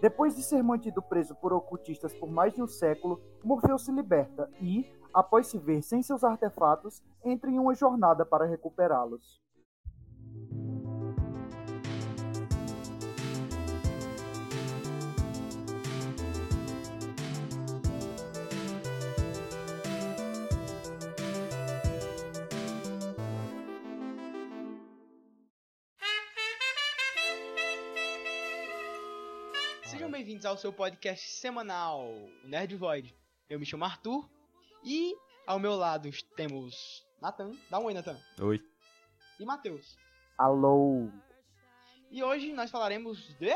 Depois de ser mantido preso por ocultistas por mais de um século, Morfeu se liberta e, após se ver sem seus artefatos, entra em uma jornada para recuperá-los. Bem-vindos ao seu podcast semanal, o Nerd Void. Eu me chamo Arthur e ao meu lado temos Nathan. Dá um oi, Nathan. Oi. E Matheus. Alô, E hoje nós falaremos de.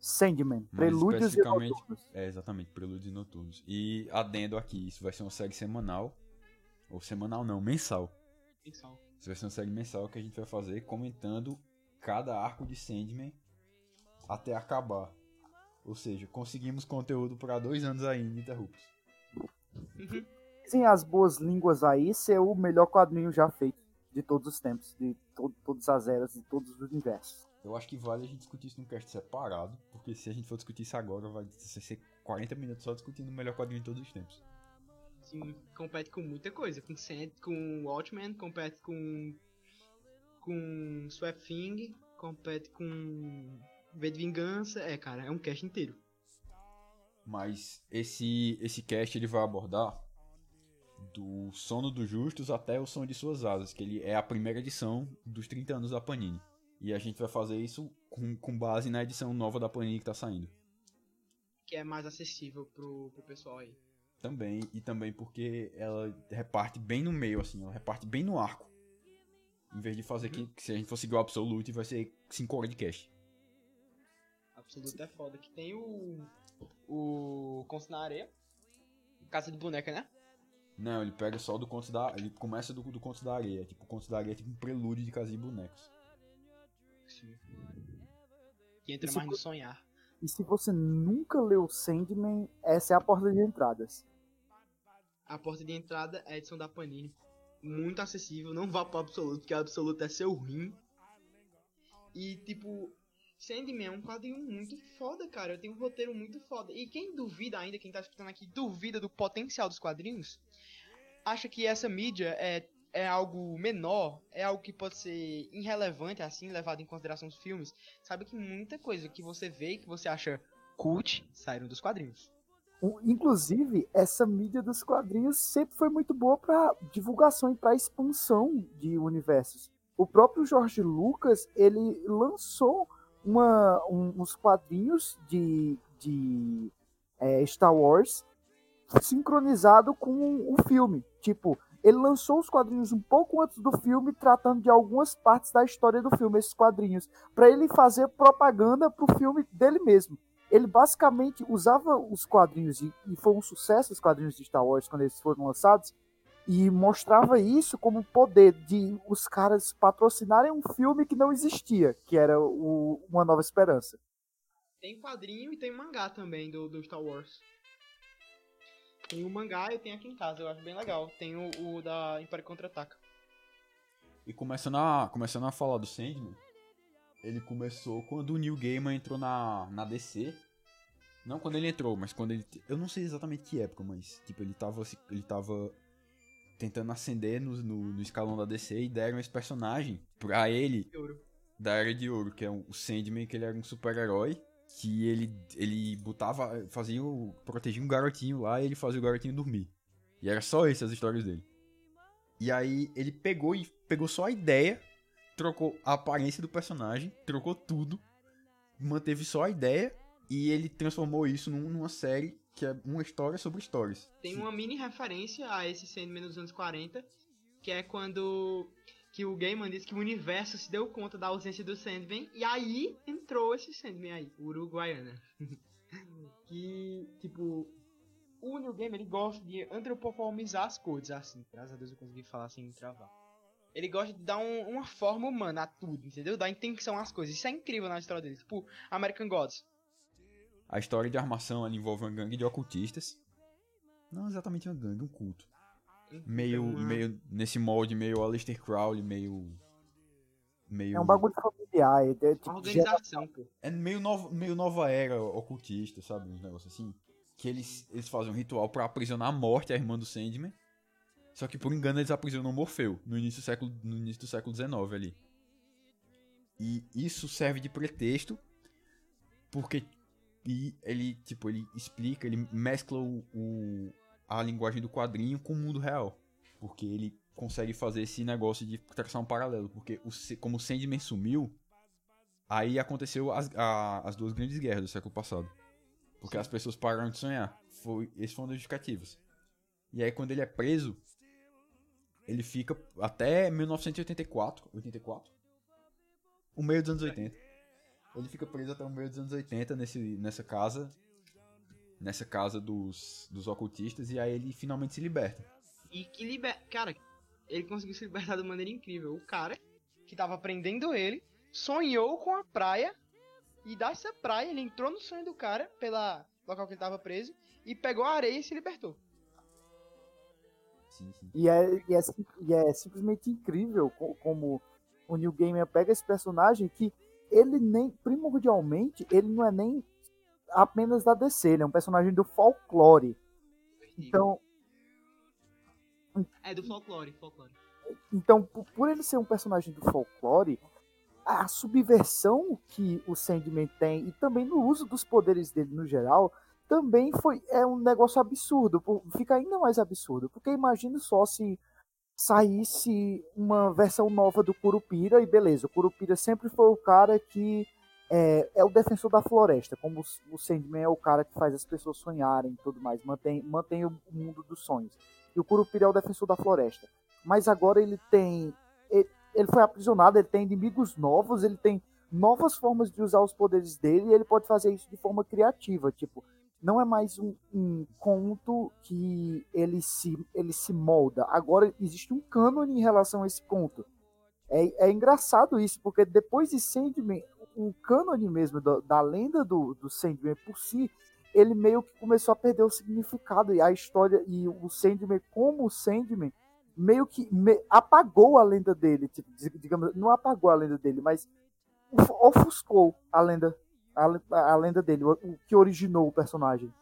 Sandman, Mais Prelúdios e Noturnos. É, exatamente, Prelúdios e Noturnos. E adendo aqui, isso vai ser uma série semanal. Ou semanal não, mensal. Ficção. Isso vai ser uma série mensal que a gente vai fazer comentando cada arco de Sandman até acabar. Ou seja, conseguimos conteúdo para dois anos aí ininterruptos. Uhum. Dizem as boas línguas aí ser o melhor quadrinho já feito de todos os tempos, de to- todas as eras, de todos os universos. Eu acho que vale a gente discutir isso num cast separado, porque se a gente for discutir isso agora, vai ser 40 minutos só discutindo o melhor quadrinho de todos os tempos. Sim, compete com muita coisa. Com Sand, com Watchmen, compete com. com Swap Thing, compete com. V de Vingança. É, cara, é um cast inteiro. Mas esse esse cast ele vai abordar do Sono dos Justos até o Som de Suas Asas, que ele é a primeira edição dos 30 anos da Panini. E a gente vai fazer isso com, com base na edição nova da Panini que tá saindo. Que é mais acessível pro, pro pessoal aí. Também, e também porque ela reparte bem no meio, assim, ela reparte bem no arco. Em vez de fazer que, que se a gente for seguir o Absolute, vai ser 5 horas de cast. Absoluto é foda. Que tem o. O. Conto na Areia. Casa de Boneca, né? Não, ele pega só do Conto da... Ele começa do, do Conto da Areia. Tipo, o Conto da Areia é tipo um prelúdio de Casa de Bonecos. Sim. Que entra Isso mais no sonhar. E se você nunca leu Sandman, essa é a porta de entradas. A porta de entrada é a edição da Panini. Muito acessível. Não vá pro Absoluto, porque o Absoluto é seu rim. E, tipo, Sandman é um quadrinho muito foda, cara. Eu tenho um roteiro muito foda. E quem duvida ainda, quem tá escutando aqui, duvida do potencial dos quadrinhos, acha que essa mídia é, é algo menor, é algo que pode ser irrelevante, assim, levado em consideração os filmes. Sabe que muita coisa que você vê e que você acha cult saíram dos quadrinhos. Inclusive, essa mídia dos quadrinhos sempre foi muito boa para divulgação e para expansão de universos. O próprio George Lucas, ele lançou uma, um- uns quadrinhos de, de é, Star Wars sincronizado com o filme. Tipo, ele lançou os quadrinhos um pouco antes do filme, tratando de algumas partes da história do filme, esses quadrinhos, para ele fazer propaganda pro filme dele mesmo ele basicamente usava os quadrinhos, e, e foi um sucesso os quadrinhos de Star Wars quando eles foram lançados, e mostrava isso como poder de os caras patrocinarem um filme que não existia, que era o Uma Nova Esperança. Tem quadrinho e tem mangá também do, do Star Wars. Tem o mangá e tem aqui em casa, eu acho bem legal. Tem o, o da Império Contra-Ataca. E começando a, começando a falar do Sandman, ele começou quando o Neil Gaiman entrou na, na DC. Não quando ele entrou, mas quando ele. Eu não sei exatamente que época, mas tipo, ele tava, ele tava tentando ascender no, no, no escalão da DC e deram esse personagem pra ele da Era de Ouro, que é o Sandman, que ele era um super-herói. Que ele, ele botava. fazia o. protegia um garotinho lá e ele fazia o garotinho dormir. E era só essas as histórias dele. E aí ele pegou e pegou só a ideia, trocou a aparência do personagem, trocou tudo, manteve só a ideia e ele transformou isso num- numa série que é uma história sobre histórias. Tem uma mini referência a esse Sandman dos anos 40, que é quando que o Gaiman disse que o universo se deu conta da ausência do Sandman, e aí entrou esse Sandman aí, Uruguaiana. que, tipo, o Neil Gaiman, ele gosta de antropomorfizar as coisas, assim, graças a Deus eu consegui falar sem travar. Ele gosta de dar um- uma forma humana a tudo, entendeu? Dar intenção às coisas. Isso é incrível na história dele. Tipo, American Gods. A história de armação ela envolve uma gangue de ocultistas Não exatamente uma gangue, um culto. Meio, uma- meio nesse molde, meio Aleister Crowley, meio. Meio. É um bagulho familiar. É, é, tipo, organização, pô. É meio, novo, meio nova era ocultista, sabe? Uns negócios assim. Que eles, eles fazem um ritual pra aprisionar a morte, a irmã do Sandman. Só que por engano eles aprisionam o Morfeu no início do século, no início do século XIX ali. E isso serve de pretexto porque e ele, tipo, ele explica, ele mescla o, o- a linguagem do quadrinho com o mundo real. Porque ele consegue fazer esse negócio de traçar um paralelo. Porque o, como o Sandman sumiu, Aí aconteceu as, a- as duas grandes guerras do século passado. Porque as pessoas pararam de sonhar. Foi, esses foram os justificativos. E aí quando ele é preso, ele fica até 1984, 84, o meio dos anos 80. Ele fica preso até o meio dos anos 80 nesse, nessa casa, nessa casa dos, dos ocultistas, e aí ele finalmente se liberta. E que liber... Cara, ele conseguiu se libertar de maneira incrível. O cara que tava prendendo ele sonhou com a praia. E dessa praia ele entrou no sonho do cara, pela local que ele tava preso, e pegou a areia e se libertou. Sim, sim. E é, e é, e é simplesmente incrível co- como o New Gamer pega esse personagem que ele nem, primordialmente, ele não é nem apenas da DC, ele é um personagem do folclore. Então, É do folclore, folclore. então por, ele ser um personagem do folclore, a subversão que o Sandman tem e também no uso dos poderes dele no geral, também foi é um negócio absurdo, fica ainda mais absurdo, porque imagine só se saísse uma versão nova do Curupira e beleza, o Curupira sempre foi o cara que é, é o defensor da floresta, como o- Sandman é o cara que faz as pessoas sonharem e tudo mais, mantém, mantém o mundo dos sonhos. E o Curupira é o defensor da floresta. Mas agora ele tem ele, ele foi aprisionado, ele tem inimigos novos, ele tem novas formas de usar os poderes dele e ele pode fazer isso de forma criativa, tipo, não é mais um, um conto que ele se, ele se molda. Agora existe um cânone em relação a esse conto. É, é engraçado isso, porque depois de Sandman, o cânone mesmo da, da lenda do, do Sandman por si, ele meio que começou a perder o significado e a história e o Sandman como o Sandman meio que me- apagou a lenda dele, tipo, dig- digamos, não apagou a lenda dele, mas of- ofuscou a lenda a, a lenda dele, o, o que originou o personagem.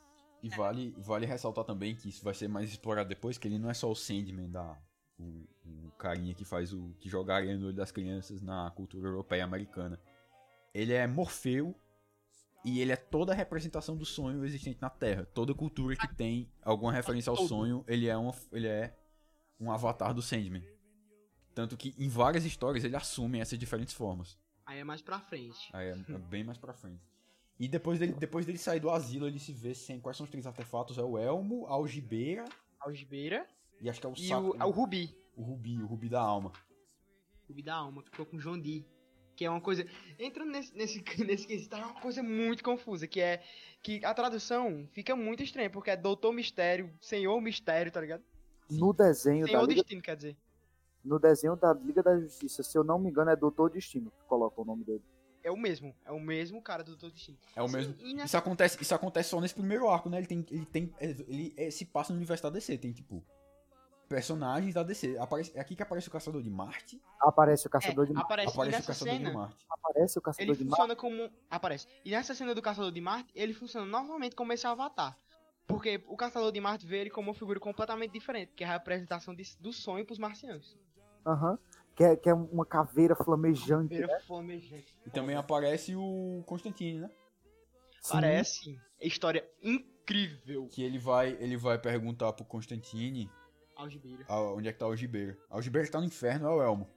E vale, vale ressaltar também que isso vai ser mais explorado depois, que ele não é só o Sandman da. O, o carinha que faz o. que joga areia no olho das crianças na cultura europeia e americana. Ele é Morfeu e ele é toda a representação do sonho existente na Terra. Toda cultura que tem alguma referência ao sonho, ele é, uma, ele é um avatar do Sandman. Tanto que em várias histórias ele assume essas diferentes formas. Aí é mais pra frente. Aí é, bem mais pra frente. E depois dele, depois dele sair do asilo, ele se vê sem. Quais são os três artefatos? É o Elmo, a algibeira Algibeira e acho que é o e saco. o, é o Rubi. o rubi, o rubi da alma. Rubi da alma, que ficou com o Dee. Que é uma coisa. Entrando nesse, nesse, nesse quesito, é uma coisa muito confusa. Que é. Que a tradução fica muito estranha, porque é Doutor Mistério, Senhor Mistério, tá ligado? No desenho, da Senhor Liga, Destino, quer dizer. No desenho da Liga da Justiça, se eu não me engano, é Doutor Destino que coloca o nome dele. É o mesmo. É o mesmo cara do Doutor Destino. É o Sim, mesmo. nessa- Isso acontece, isso acontece só nesse primeiro arco, né? Ele tem. Ele tem. Ele é, se passa no universo da DC. Tem, tipo. Personagens da DC. Aparece, é aqui que aparece o Caçador de Marte. Aparece o É, Caçador de Marte. aparece, Aparece o Caçador cena. de Marte. Aparece o Caçador Ele de Marte. funciona como. Aparece. E nessa cena do Caçador de Marte, ele funciona novamente como esse avatar. Porque o Caçador de Marte vê ele como uma figura completamente diferente, que é a representação de- do sonho pros marcianos. Aham. Que, é, que é uma caveira flamejante. Vira né? flamejante. E também aparece o Constantine, né? Sim. Parece história incrível. Que ele vai, ele vai perguntar pro Constantine Algibeira. ah, onde é que tá a algibeira. A algibeira que tá no inferno é o Elmo.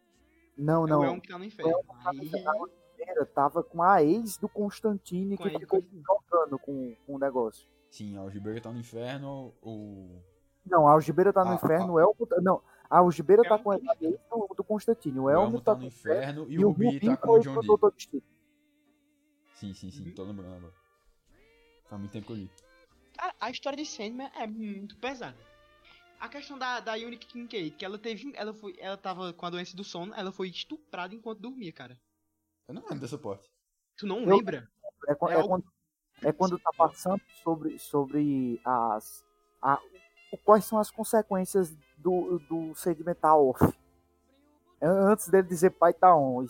Não, É o não. Elmo que tá no inferno. Aí, Algibeira tava com a ex do Constantine Com que a ficou jogando com, com o negócio. Sim, a algibeira tá no inferno. O. Não, a Algibeira tá no Ah, inferno, o Elmo. tá- Não, a Algibeira tá Elmo com a tá ex do, do Constantine. O O Elmo, Elmo tá tá no inferno e E o Rubi tá com o John Dee. Sim, sim, sim, tô lembrando agora. Faz muito tempo que eu li. Cara, a história de Sandman é muito pesada. A questão da, da Unique Kincaid, que ela teve. Ela foi. Ela tava com a doença do sono, ela foi estuprada enquanto dormia, cara. Eu não lembro dessa parte. Tu não Eu- lembra? É, É é algo- quando, é quando tá passando sobre, sobre as. a- quais são as consequências do, do sedimentar off. Antes dele dizer pai tá on e,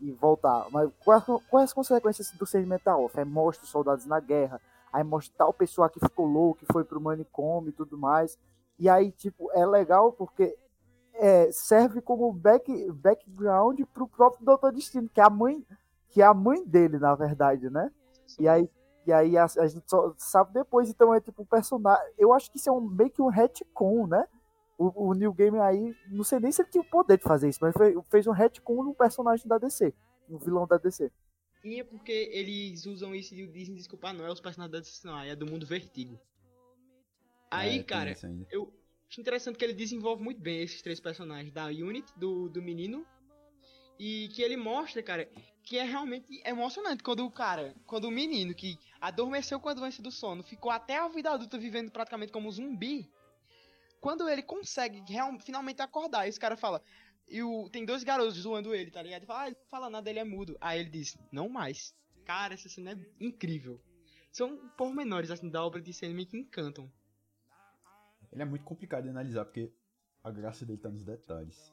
e voltar. Mas quais, quais as consequências do sedimentar off? É mostra os soldados na guerra, aí mostra tal pessoa que ficou louco, que foi pro manicômio e tudo mais. E aí, tipo, é legal porque é, serve como back, background pro próprio Doutor Destino, que é a mãe, que é a mãe dele, na verdade, né? E aí, e aí a, a gente só sabe depois, então é tipo um personagem. Eu acho que isso é um, meio que um retcon, né? O, o New Game aí, não sei nem se ele tinha o poder de fazer isso, mas fez, fez um retcon no personagem da DC, no vilão da DC. E é porque eles usam isso e o Disney, desculpa, não é os personagens da DC, não, é do mundo Vertigo. Aí, É, cara, eu acho interessante que ele desenvolve muito bem esses três personagens da Unity, do, do menino, e que ele mostra, cara, que é realmente emocionante quando o cara, quando o menino que adormeceu com a doença do sono, ficou até a vida adulta vivendo praticamente como um zumbi, quando ele consegue real, finalmente acordar, esse cara fala, e o, tem dois garotos zoando ele, tá ligado? Ele fala, ah, ele não fala nada, ele é mudo. Aí ele diz, não mais. Cara, essa cena é incrível. São pormenores, assim, da obra de Sandman que encantam. Ele é muito complicado de analisar, porque a graça dele tá nos detalhes.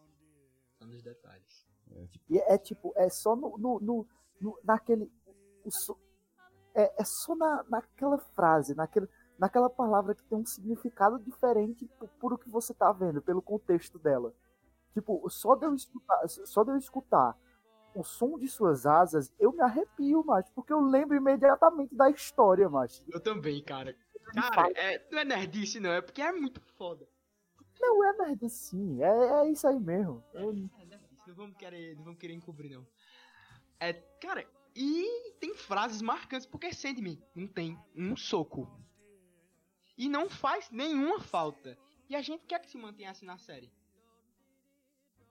São nos detalhes. É, tipo, E é tipo, é só no, no, no- no- naquele. o so- é, é só na, naquela frase, naquele, naquela palavra que tem um significado diferente por, por o que você tá vendo, pelo contexto dela. Tipo, só de eu escutar, só de eu escutar o som de suas asas, eu me arrepio, macho, porque eu lembro imediatamente da história, macho. Eu também, cara. Cara, é, não é nerdice, não, é porque é muito foda. Não é nerd sim, é, é isso aí mesmo. Eu- É nerdice, não vamos querer, não vamos querer encobrir, não. É, cara, e tem frases marcantes, porque Sandman não tem um soco. E não faz nenhuma falta. E a gente quer que se mantenha assim na série.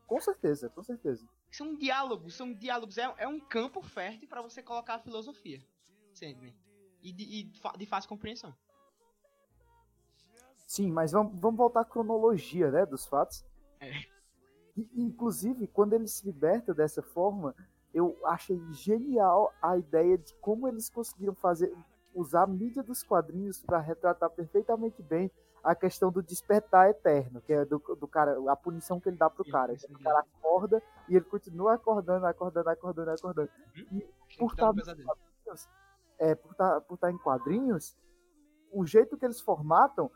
com certeza, com certeza. São diálogos, são diálogos. É, é um campo fértil pra você colocar a filosofia. Sandman. E de, e de fácil compreensão. Sim, mas vamos, vamos voltar à cronologia, né, dos fatos. É. E, inclusive, quando ele se liberta dessa forma, eu achei genial a ideia de como eles conseguiram fazer usar a mídia dos quadrinhos para retratar perfeitamente bem a questão do despertar eterno, que é do, do cara, a punição que ele dá pro cara. O cara acorda e ele continua acordando, acordando, acordando, acordando. Por Tá no tá- pesadelo. é, por estar por tá em quadrinhos, o jeito que eles formatam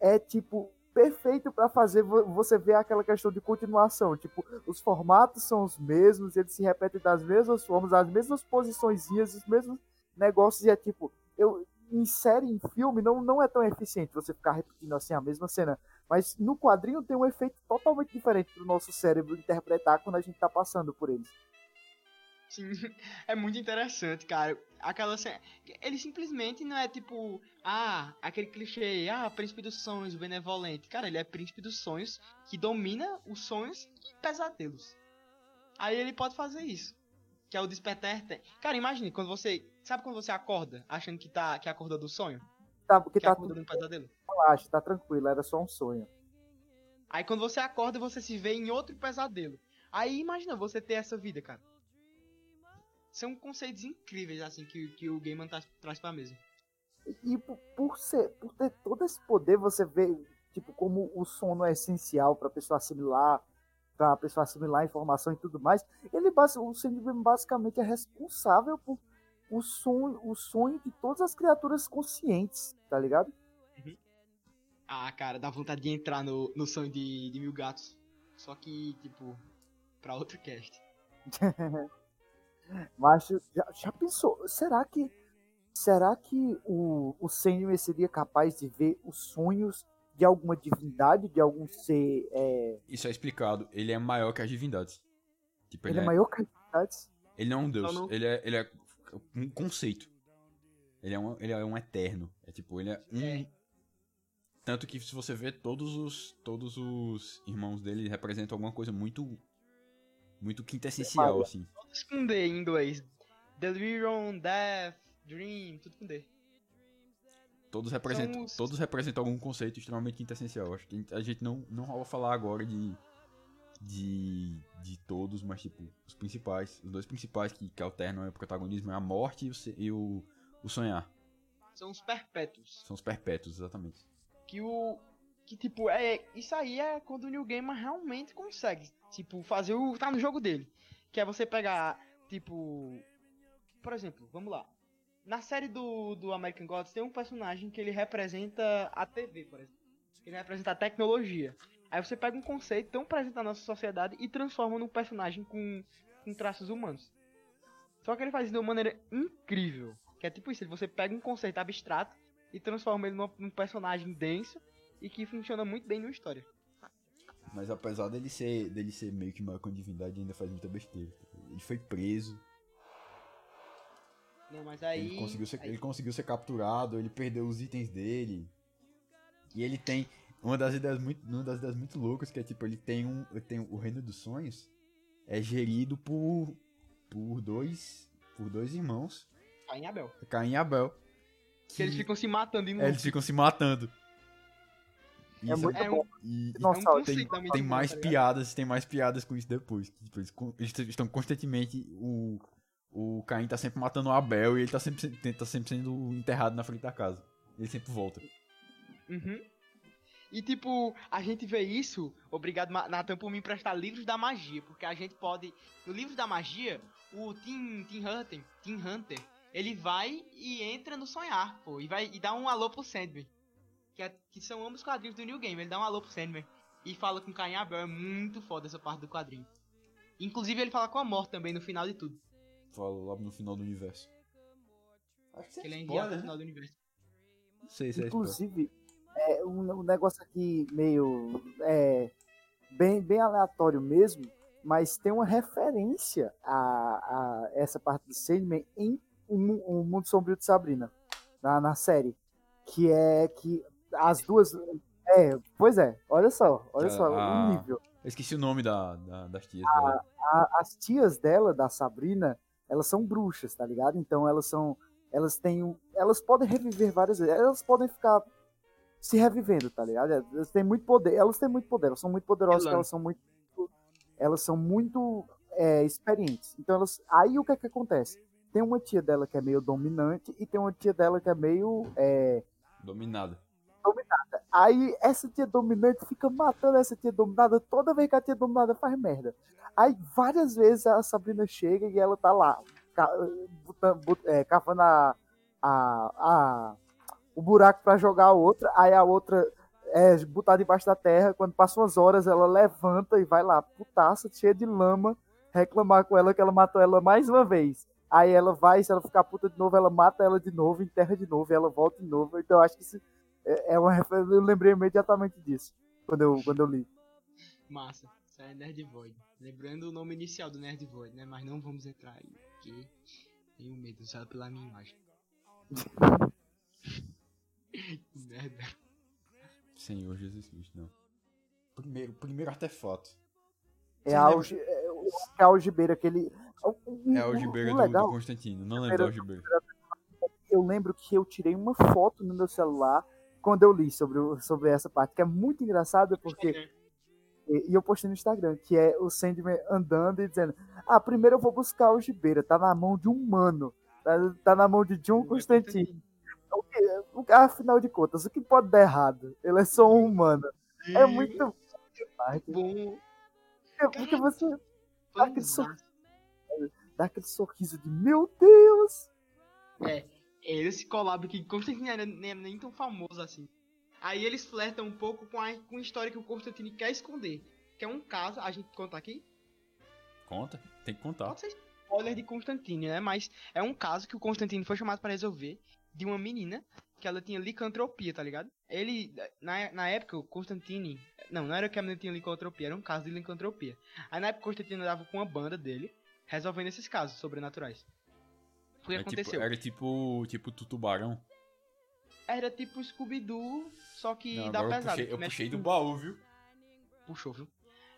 é tipo perfeito para fazer vo- você ver aquela questão de continuação. Tipo, os formatos são os mesmos, eles se repetem das mesmas formas, as mesmas posiçõezinhas, os mesmos negócios, e é tipo, eu em série, em filme, não, não é tão eficiente você ficar repetindo assim a mesma cena. Mas no quadrinho tem um efeito totalmente diferente pro nosso cérebro interpretar quando a gente tá passando por eles. Sim, é muito interessante, cara. Aquela cena. Ele simplesmente não é tipo. Ah, aquele clichê. Ah, príncipe dos sonhos, benevolente. Cara, ele é príncipe dos sonhos que domina os sonhos e pesadelos. Aí ele pode fazer isso. Que é o despertar. eterno. Cara, imagine quando você. Sabe quando você acorda achando que tá que acordou do sonho? Tá, porque Que tá acordou tudo um pesadelo? relaxa, tá tranquilo, era só um sonho. Aí quando você acorda, você se vê em outro pesadelo. Aí imagina você ter essa vida, cara. São conceitos incríveis, assim, que, que o Gaiman tá, traz pra mesa. E por, por ser, por ter todo esse poder, você vê, tipo, como o sono é essencial para a pessoa assimilar, para a pessoa assimilar a informação e tudo mais. Ele o Sandman basicamente é responsável por o sonho, o sonho de todas as criaturas conscientes, tá ligado? Ah, cara, dá vontade de entrar no, no sonho de, de mil gatos. Só que, tipo, pra outro cast. Mas já, já pensou, será que será que o, o Sandman seria capaz de ver os sonhos de alguma divindade, de algum ser é, Isso é explicado. Ele é maior que as divindades. Tipo, ele é maior que as divindades? Ele não é um deus. Não, não. Ele, é, ele é um conceito. Ele é um, ele é um eterno. É tipo, ele é um. É. Tanto que se você vê todos os todos os irmãos dele representam alguma coisa muito muito quintessencial assim. Todos com D em inglês. Delirium, Death, Dream, tudo com D. Todos representam os- todos representam algum conceito extremamente quintessencial. Acho que a gente não não rola falar agora de de de todos, mas tipo os principais, os dois principais que, que alternam o protagonismo é a morte e o, e o, o sonhar. São os perpétuos. São os perpétuos, exatamente. Que o. Que, tipo, é. Isso aí é quando o New Gamer realmente consegue, tipo, fazer o. tá no jogo dele. Que é você pegar, tipo. Por exemplo, vamos lá. Na série do, do American Gods tem um personagem que ele representa a TV, por exemplo. Ele representa a tecnologia. Aí você pega um conceito tão presente na nossa sociedade e transforma num personagem com, com traços humanos. Só que ele faz isso de uma maneira incrível. Que é tipo isso, você pega um conceito abstrato e transforma ele num, personagem denso e que funciona muito bem numa história. Mas apesar dele ser, dele ser meio que com divindade, ainda faz muita besteira. Ele foi preso, Não, mas aí. ele, conseguiu ser, aí- ele conseguiu ser capturado, ele perdeu os itens dele. E ele tem uma das ideias muito, uma das ideias muito loucas, que é tipo, ele tem um. Ele tem o Reino dos Sonhos é gerido por. por dois. por dois irmãos, Caim e Abel. Caim e Abel. Que eles ficam se matando em é, eles ficam se matando. E É isso muito É bom. e- e Nossa, é um tem- tem mais tá piadas, tem mais piadas com isso depois. tipo, eles, eles estão constantemente. O, o Caim tá sempre matando o Abel e ele tá sempre, se- tá sempre sendo enterrado na frente da casa. Ele sempre volta. Uhum. E tipo, a gente vê isso, obrigado Nathan por me emprestar livros da magia, porque a gente pode, no livro da magia, o Tim, Tim Hunter, Tim Hunter, ele vai e entra no sonhar, pô, e vai e dá um alô pro Sandman, que, é- que são ambos quadrinhos do New Game, ele dá um alô pro Sandman e fala com Caim Abel, é muito foda essa parte do quadrinho. Inclusive ele fala com a morte também no final de tudo, Fala lá no final do universo. Acho que que ele é enviado no né? final do universo. Não sei se é. Inclusive, é um, um negócio aqui meio. É, bem, bem aleatório mesmo, mas tem uma referência a, a essa parte do Sandman em O Mu- O Mundo Sombrio de Sabrina, na, na série. Que é que as duas. É, pois é, olha só, olha só o ah. nível. Eu esqueci o nome da, da- das tias Ah, dela. A- as tias dela, da Sabrina, elas são bruxas, tá ligado? Então elas são. Elas têm. um- Elas podem reviver várias vezes. Elas podem ficar se revivendo, tá ligado? Elas têm muito poder. Elas têm muito poder. Elas são muito poderosas, elas são muito. Elas são muito é, experientes. Então elas. Aí o que é que acontece? Tem uma tia dela que é meio dominante e tem uma tia dela que é meio. é, Dominada. Aí essa tia dominante fica matando essa tia dominada toda vez que a tia dominada faz merda. Aí várias vezes a Sabrina chega e ela tá lá, ca- botan- bot- é, cavando a, a, a- o buraco pra jogar a outra, aí a outra é botada debaixo da terra, quando passam umas horas ela levanta e vai lá, putaça, cheia de lama, reclamar com ela que ela matou ela mais uma vez. Aí ela vai, se ela ficar puta de novo, ela mata ela de novo, enterra de novo, e ela volta de novo. Então acho que isso é é uma eu lembrei imediatamente disso, quando eu, quando eu li. Massa, isso aí é Nerd Void. Lembrando o nome inicial do Nerd Void, né? Mas não vamos entrar aí, porque tenho medo, só pela minha imagem. Que Merda. Senhor Jesus Cristo, não. Primeiro, primeiro artefato. É a, alge, é, o- é a algibeira que ele. É a o- algibeira o do, legal, do Constantino. Não lembro da algibeira. eu lembro que eu tirei uma foto no meu celular quando eu li sobre, o- sobre essa parte, que é muito engraçada, porque. E, e eu postei no Instagram, que é o Sandman andando e dizendo: Ah, primeiro eu vou buscar a algibeira, tá na mão de um humano. Tá, tá na mão de John Constantine. O que- o- Afinal de contas, o que pode dar errado? Ele é só um humano. É muito. bom. Porque você Foi aquele sorriso. dá aquele sorriso de Meu Deus! É, esse collab que Constantine era nem, nem tão famoso assim. Aí eles flertam um pouco com a, com a história que o Constantine quer esconder. Que é um caso, a gente conta aqui, Conta, tem que contar. pode ser spoiler de Constantine, né? Mas é um caso que o Constantine foi chamado pra resolver de uma menina que ela tinha licantropia, tá ligado? Ele, na, na época, o Constantine. Não, não era que a menina tinha licantropia, era um caso de licantropia. Aí na época o Constantine andava com uma banda dele, resolvendo esses casos sobrenaturais. O que É tipo, aconteceu? era tipo, tipo tu tubarão. Era tipo Scooby-Doo, só que Não, dá agora eu pesado. puxei, eu mexe puxei do com- baú, viu? Puxou, viu?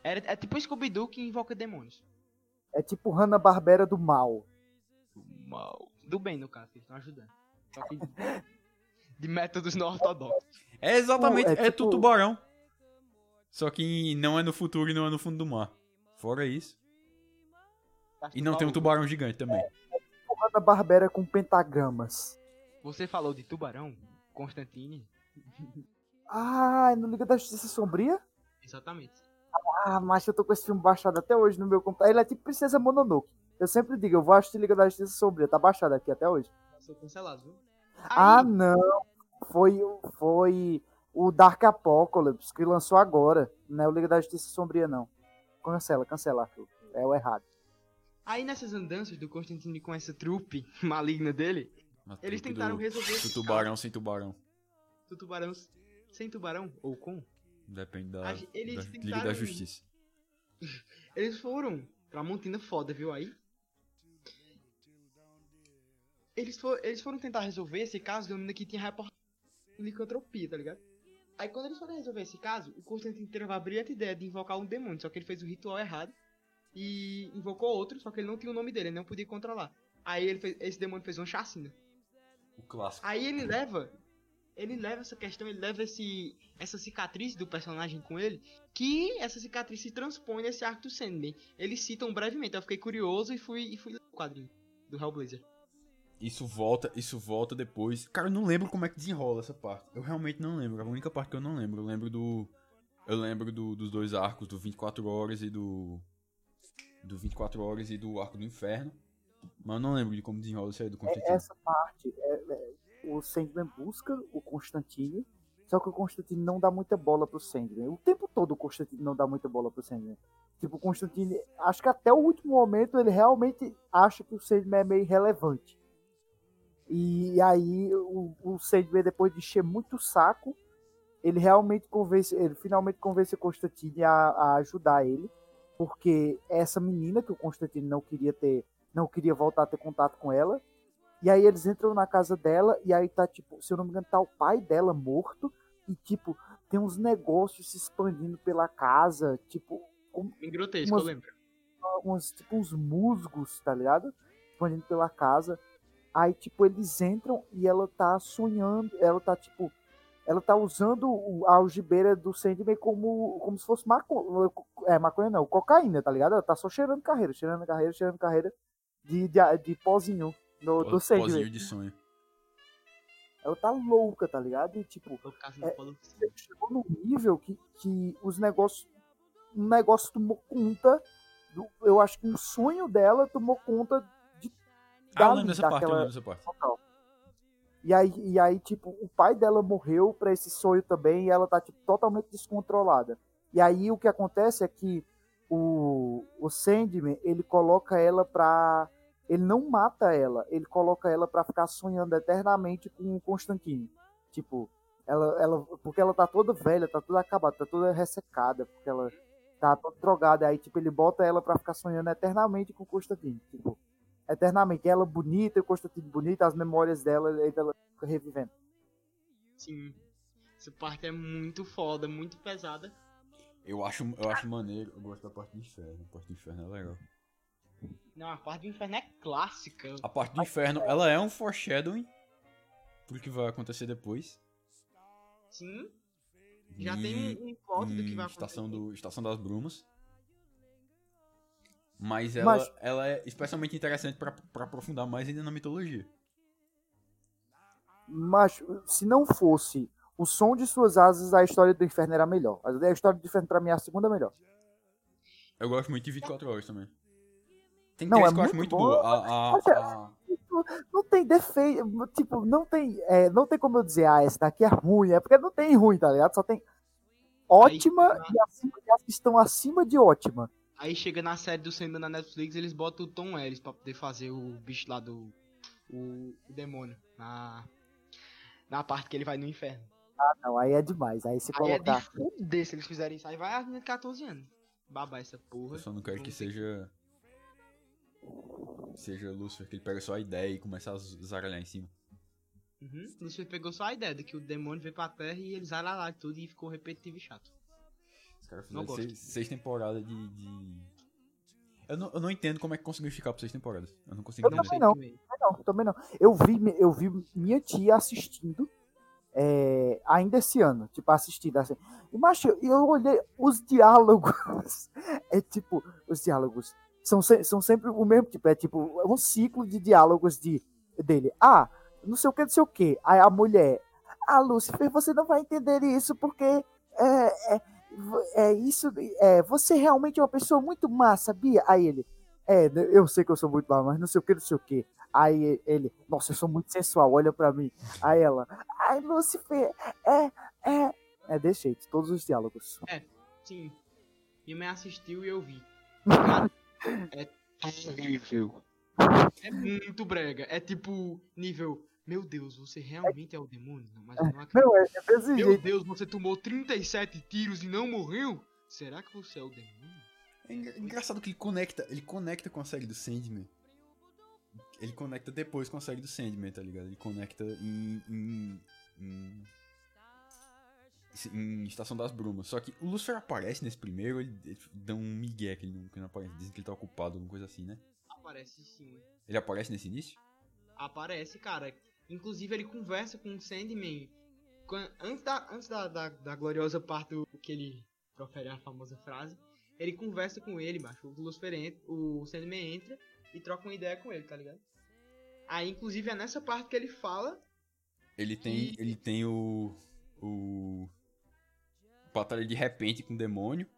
Era, é tipo Scooby-Doo que invoca demônios. É tipo Hanna-Barbera do mal. Mal. Do bem, no caso, que eles estão ajudando. Só que de métodos não ortodoxos. É exatamente, É é, tipo- tu tubarão. Só que não é no futuro e não é no fundo do mar. Fora isso. E não tem um tubarão gigante também. Tipo Hanna-Barbera com pentagramas. Você falou de tubarão, Constantine. Ah, é no Liga da Justiça Sombria? Exatamente. Ah, mas eu tô com esse filme baixado até hoje no meu computador. Ele é tipo Princesa Mononoke. Eu sempre digo, eu vou assistir Liga da Justiça Sombria. Tá baixado aqui até hoje. Sou cancelado, viu? Ah, Aí, não. Foi, foi o Dark Apocalypse que lançou agora. Não é o Liga da Justiça Sombria, não. Cancela, cancela. É o errado. Aí nessas andanças do Constantine com essa trupe maligna dele, Uma eles tentaram do, resolver do esse tubarão sem tubarão. caso do tubarão sem tubarão ou com. Depende da, eles da Liga tentaram- da Justiça. Eles foram pra Montina foda, viu aí? Eles, for, eles foram tentar resolver esse caso de uma menina que tinha reportado licantropia, tá ligado? Aí quando eles foram resolver esse caso, o Constantine teve a brilhante ideia de invocar um demônio, só que ele fez o ritual errado e invocou outro, só que ele não tinha o nome dele, ele não podia controlar. Aí ele fez, esse demônio fez uma chacina. O clássico. Aí ele leva. Ele leva essa questão, ele leva esse, essa cicatriz do personagem com ele, que essa cicatriz se transpõe nesse arco do Sandman. Eles citam brevemente, eu fiquei curioso e fui, e fui ler o quadrinho do Hellblazer. Isso volta, isso volta depois. Cara, eu não lembro como é que desenrola essa parte. Eu realmente não lembro. A única parte que eu não lembro. Eu lembro do. Eu lembro do- dos dois arcos, do 24 horas e do. Do 24 horas e do arco do inferno. Mas eu não lembro de como desenrola isso aí do É, Constantino. essa parte, é- é, o Sandman busca o Constantine, só que o Constantine não dá muita bola pro Sandman. O tempo todo o Constantine não dá muita bola pro Sandman. Tipo, o Constantine, acho que até o último momento ele realmente acha que o Sandman é meio irrelevante. E aí o, o Sandman, depois de encher muito o saco, ele realmente convence, ele finalmente convence o Constantine a, a ajudar ele, porque essa menina que o Constantine não queria ter, não queria voltar a ter contato com ela, e aí eles entram na casa dela e aí tá tipo, se eu não me engano, tá o pai dela morto e tipo, tem uns negócios se expandindo pela casa, tipo, como grotesco, Mas- eu lembro. uns, tipo, uns musgos, tá ligado? Expandindo pela casa. Aí, tipo, eles entram e ela tá sonhando, ela tá, tipo, ela tá usando a algibeira do Sandman como, como se fosse maconha, é, maconha não, cocaína, tá ligado? Ela tá só cheirando carreira, cheirando carreira, cheirando carreira de, de, de pozinho no, do Pó- Sandman. Pozinho de sonho. Ela tá louca, tá ligado? E, tipo, É, chegou num nível que, que os negócios. Um negócio tomou conta. do- eu acho que um sonho dela tomou conta de. Ah, eu dali, lembro dessa parte, eu lembro dessa parte. local. E aí, e aí, tipo, o pai dela morreu pra esse sonho também e ela tá, tipo, totalmente descontrolada. E aí o que acontece é que o, o Sandman, ele coloca ela pra. Ele não mata ela, ele coloca ela pra ficar sonhando eternamente com o Constantine. Tipo, ela, ela, porque ela tá toda velha, tá toda acabada, tá toda ressecada, porque ela tá toda drogada. Aí, tipo, ele bota ela pra ficar sonhando eternamente com o Constantine. Tipo, eternamente. Ela bonita, o Constantine bonita, as memórias dela, aí ela fica revivendo. Sim. Essa parte é muito foda, muito pesada. Eu acho, eu acho maneiro. Eu gosto da parte do inferno. A parte do inferno é legal. Não, a parte do inferno é clássica. A parte do inferno, ela é um foreshadowing pro que vai acontecer depois. Sim. Já E- tem um, um plot do que vai Estação, acontecer. do, Estação das Brumas. Mas ela, Mas- ela é especialmente interessante pra, pra aprofundar mais ainda na mitologia. Mas se não fosse o som de suas asas, a história do inferno era melhor. A história do inferno pra mim é a segunda melhor. Eu gosto muito de 24 horas também. Tem Não, três é que eu acho muito muito boa. A, a- Olha, a- Não tem defeito, tipo, não tem, é, não tem como eu dizer, ah, essa daqui é ruim, é porque não tem ruim, tá ligado? Só tem ótima e, acima, e as que estão acima de ótima. Aí chega na série do Senda na Netflix, eles botam o Tom Ellis pra poder fazer o bicho lá do. O, o demônio. Na. Na parte que ele vai no inferno. Não, aí é demais. Aí se Aí é colocar. de fuder se eles fizerem isso. Aí vai a menina de 14 anos. Babar essa porra. eu só não quero que seja. Seja Lucifer, que ele pega só a ideia e começa a zaralhar em cima. Uhum. Lucifer pegou só a ideia de que o demônio veio pra terra e eles lá tudo e ficou repetitivo e chato. Os caras fizeram seis, seis temporadas de. de- Eu, não, eu não entendo como é que conseguiu ficar por seis temporadas. Eu não consigo Eu entender. também não. Não, também não. Eu vi, eu vi minha tia assistindo é, ainda esse ano, tipo, assistindo assim. E, macho, eu olhei os diálogos. É tipo, os diálogos são, se- são sempre o mesmo tipo, é tipo, é um ciclo de diálogos de, dele. Ah, não sei o que, não sei o que. Aí a mulher. Ah, Lúcifer, você não vai entender isso porque é, é, é isso. É, você realmente é uma pessoa muito má, sabia? Aí ele, é, eu sei que eu sou muito má, mas não sei o que, não sei o que. Aí ele, nossa, eu sou muito sensual, olha pra mim. Aí ela, ai, Lúcifer, é, é. É desse jeito, todos os diálogos. É, sim. Minha mãe assistiu e eu vi. Cara, é terrível. É muito brega. É tipo, nível, meu Deus, você realmente é o demônio? Não, mas eu não acredito. Não, é, é desse Meu jeito. Deus, você tomou 37 tiros e não morreu? Será que você é o demônio? É engra- engraçado que ele conecta, ele conecta com a série do Sandman. Ele conecta depois com a série do Sandman, tá ligado? Ele conecta em. em, em, em Estação das Brumas. Só que o Lucifer aparece nesse primeiro, ele, ele dá um migué que ele, não, que não aparece. Dizem que ele tá ocupado, alguma coisa assim, né? Aparece sim. Ele aparece nesse início? Aparece, cara. Inclusive ele conversa com o Sandman. Quan- Antes, da, antes da, da, da gloriosa parte do que ele profere a famosa frase, ele conversa com ele, macho. O Lucifer entra, o Sandman entra e troca uma ideia com ele, tá ligado? Aí, inclusive, é nessa parte que ele fala. Ele tem, Que- ele tem o. O. Batalha de repente com o demônio.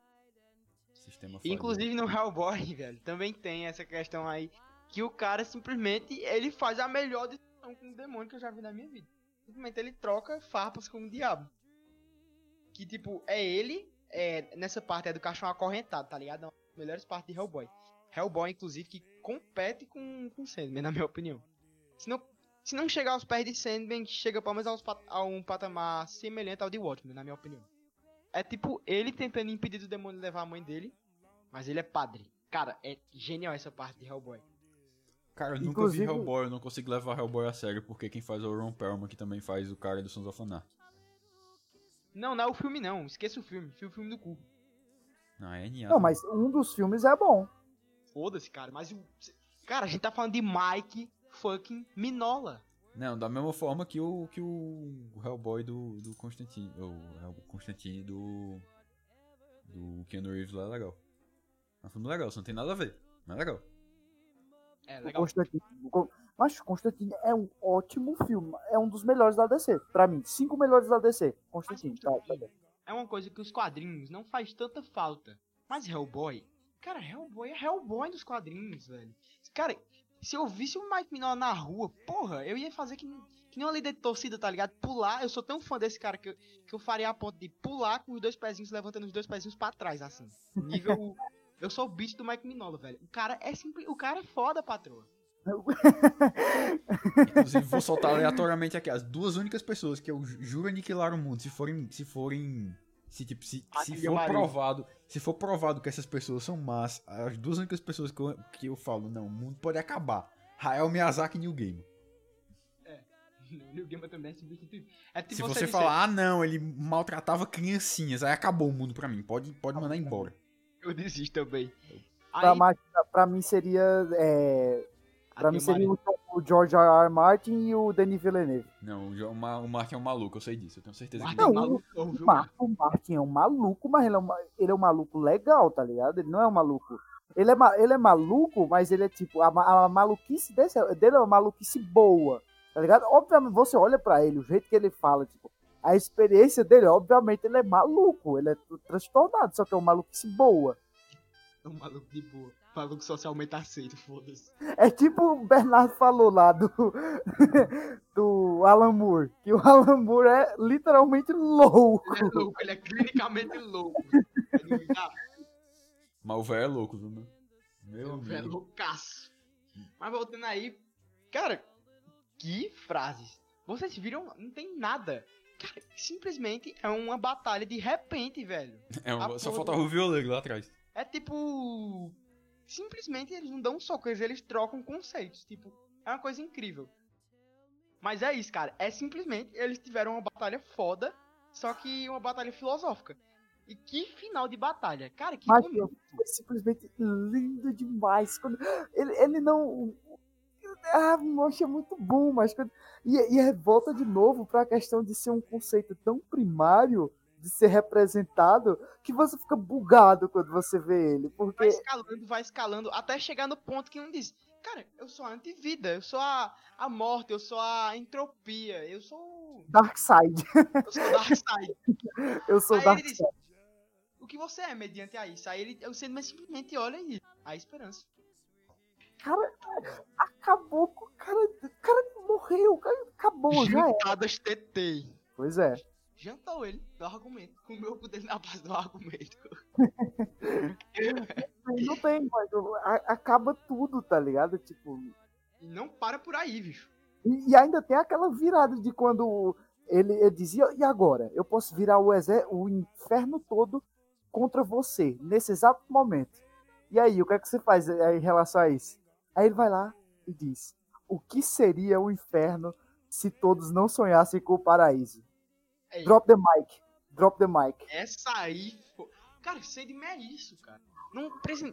Sistema. Inclusive no Hellboy, velho, também tem essa questão aí. Que o cara simplesmente ele faz a melhor decisão o demônio que eu já vi na minha vida. Simplesmente ele troca farpas com o diabo. Que tipo, é ele, é, nessa parte é do caixão acorrentado, tá ligado? É uma das melhores partes de Hellboy. Hellboy, inclusive, que compete com, com Sandman, na minha opinião. Se não, se não chegar aos pés de Sandman, chega pelo menos aos a um patamar semelhante ao de Watchmen, na minha opinião. É tipo ele tentando impedir do demônio levar a mãe dele, mas ele é padre. Cara, é genial essa parte de Hellboy. Cara, eu nunca Inclusive- vi Hellboy, eu não consigo levar Hellboy a sério, porque quem faz é o Ron Perlman, que também faz o cara do Sons of Anarchy. Não, não é o filme não, esqueça o filme, fio o filme do cu. Não, é genial. Não, mas um dos filmes é bom. Foda-se, cara, mas o. Cara, a gente tá falando de Mike fucking Minola. Não, da mesma forma que o, que o Hellboy do, do Constantine. O, Hell- Constantine do. Do Keanu Reeves lá é legal. É um filme legal, só não tem nada a ver. Mas é legal. É, legal. Constantine. o Con- Mas Constantine é um ótimo filme. É um dos melhores da DC. Pra mim, cinco melhores da DC. Constantine. Tá, tá Constantine bem. É uma coisa que os quadrinhos não faz tanta falta. Mas Hellboy, cara, Hellboy é Hellboy nos quadrinhos, velho. Cara, se eu visse o Mike Minola na rua, porra, eu ia fazer que, que nem uma líder de torcida, tá ligado? Pular, eu sou tão fã desse cara que eu, que eu faria a ponto de pular com os dois pezinhos, levantando os dois pezinhos pra trás, assim. Nível. Eu sou o bicho do Mike Minola, velho. O cara é simples. O cara é foda, patroa. Inclusive, vou soltar aleatoriamente aqui. As duas únicas pessoas que eu ju- juro aniquilar o mundo, se forem. Se forem. Se, tipo, se, se for Maria. provado. Se for provado que essas pessoas são más, as duas únicas pessoas que eu, que eu falo, não, o mundo pode acabar. Hayao Miyazaki e New Game. O New também é. É tipo Se você, você falar, ah não, ele maltratava criancinhas, aí acabou o mundo pra mim. Pode, pode mandar embora. Eu desisto também. Pra, Aí, ma- pra mim seria. É, pra mim seria Maria- o, o George R. R. Martin e o Denis Villeneuve. Não, o, o Ma- o Mark é um maluco, eu sei disso, eu tenho certeza que Martin ele é Não, maluco, O, Mar- o Martin é um maluco, mas ele é um, ele é um maluco legal, tá ligado? Ele não é um maluco. Ele é, ele é maluco, mas ele é tipo. A, a maluquice desse, dele é uma maluquice boa, tá ligado? Obviamente, você olha pra ele, o jeito que ele fala, tipo. A experiência dele, obviamente, ele é maluco, ele é tr- transtornado, só que é uma maluquice boa. É um maluco de boa. Maluco socialmente aceito, foda-se. É tipo o Bernardo falou lá do, do Alan Moore, que o Alan Moore é literalmente louco. Ele é louco, ele é clinicamente louco. Ele Mas o velho é louco, viu, mano? Meu O velho é amigo. loucaço. Mas voltando aí, cara, que frases. Vocês viram? Não tem nada. Cara, simplesmente é uma batalha de repente, velho. É um- só faltava o violeiro lá atrás. É tipo. Simplesmente eles não dão um soco, eles, trocam conceitos. Tipo, é uma coisa incrível. Mas é isso, cara. É simplesmente eles tiveram uma batalha foda, só que uma batalha filosófica. E que final de batalha. Cara, que Mas bonito. foi simplesmente lindo demais. Quando ele, ele não. Ah, mocha, é muito bom, mas. E, e volta de novo para a questão de ser um conceito tão primário de ser representado que você fica bugado quando você vê ele. Porque Vai escalando, vai escalando, até chegar no ponto que um diz: Cara, eu sou a antivida, eu sou a, a morte, eu sou a entropia, eu sou. Darkseid. Eu sou o Darkseid. Eu sou Aí Darkseid. disse, o que você é mediante a isso? Aí ele, o Sandman simplesmente olha e diz, a esperança. Cara, acabou com o cara. O cara morreu, o cara acabou, já é. TT. Pois é. Jantou ele do argumento. Comeu o cu dele na base do argumento. Não tem, mas acaba tudo, tá ligado? Tipo. E não para por aí, bicho. E, e ainda tem aquela virada de quando ele, ele dizia, e agora? Eu posso virar o, o inferno todo contra você, nesse exato momento. E aí, o que é que você faz eh, em relação a isso? Aí ele vai lá e diz: O que seria o inferno se todos não sonhassem com o paraíso? Ei, Drop the mic. Drop the mic. Essa aí. fo- Cara, Sandman é isso, cara. Não precisa.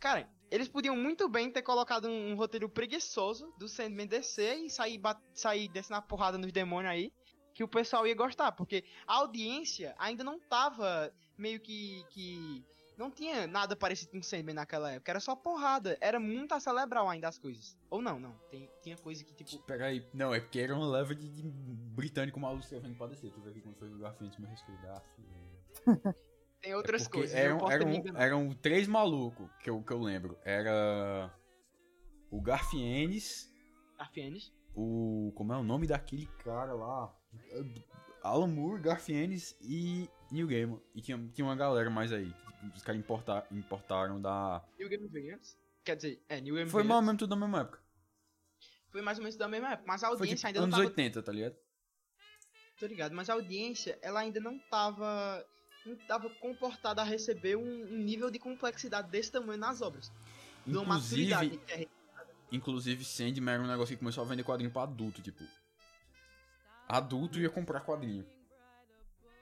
Cara, eles podiam muito bem ter colocado um, um roteiro preguiçoso do Sandman descer e sair, bat... sair descendo a porrada nos demônios aí. Que o pessoal ia gostar. Porque a audiência ainda não tava meio que. que... Não tinha nada parecido com Sandman naquela época. Era só porrada. Era muito a celebrar ainda as coisas. Ou não, não. Tem, tinha coisa que tipo. Pera aí. Não, é porque era uma leva de, de britânico maluco escrevendo pra descer. Eu ver aqui quando foi o Garfield, meu respeito. Garfield. Tem outras É coisas. Eram, eram, eram três malucos que eu, que eu lembro. Era o Garfienes, Garfienes. o. Como é o nome daquele cara lá? Alan Moore, Garfienes e New Game. E tinha, tinha uma galera mais aí. Os caras importar, importaram da. New Game antes. Quer dizer, é, New Game Foi mais ou menos tudo da mesma época. Foi mais ou menos da mesma época. Mas a Foi audiência tipo ainda não anos tava 80, tá ligado? Tô ligado, mas a audiência, ela ainda não tava. Não tava comportada a receber um, um nível de complexidade desse tamanho nas obras. Inclusive, é- inclusive Sandman era um negócio que começou a vender quadrinho pra adulto, tipo. Adulto ia comprar quadrinho.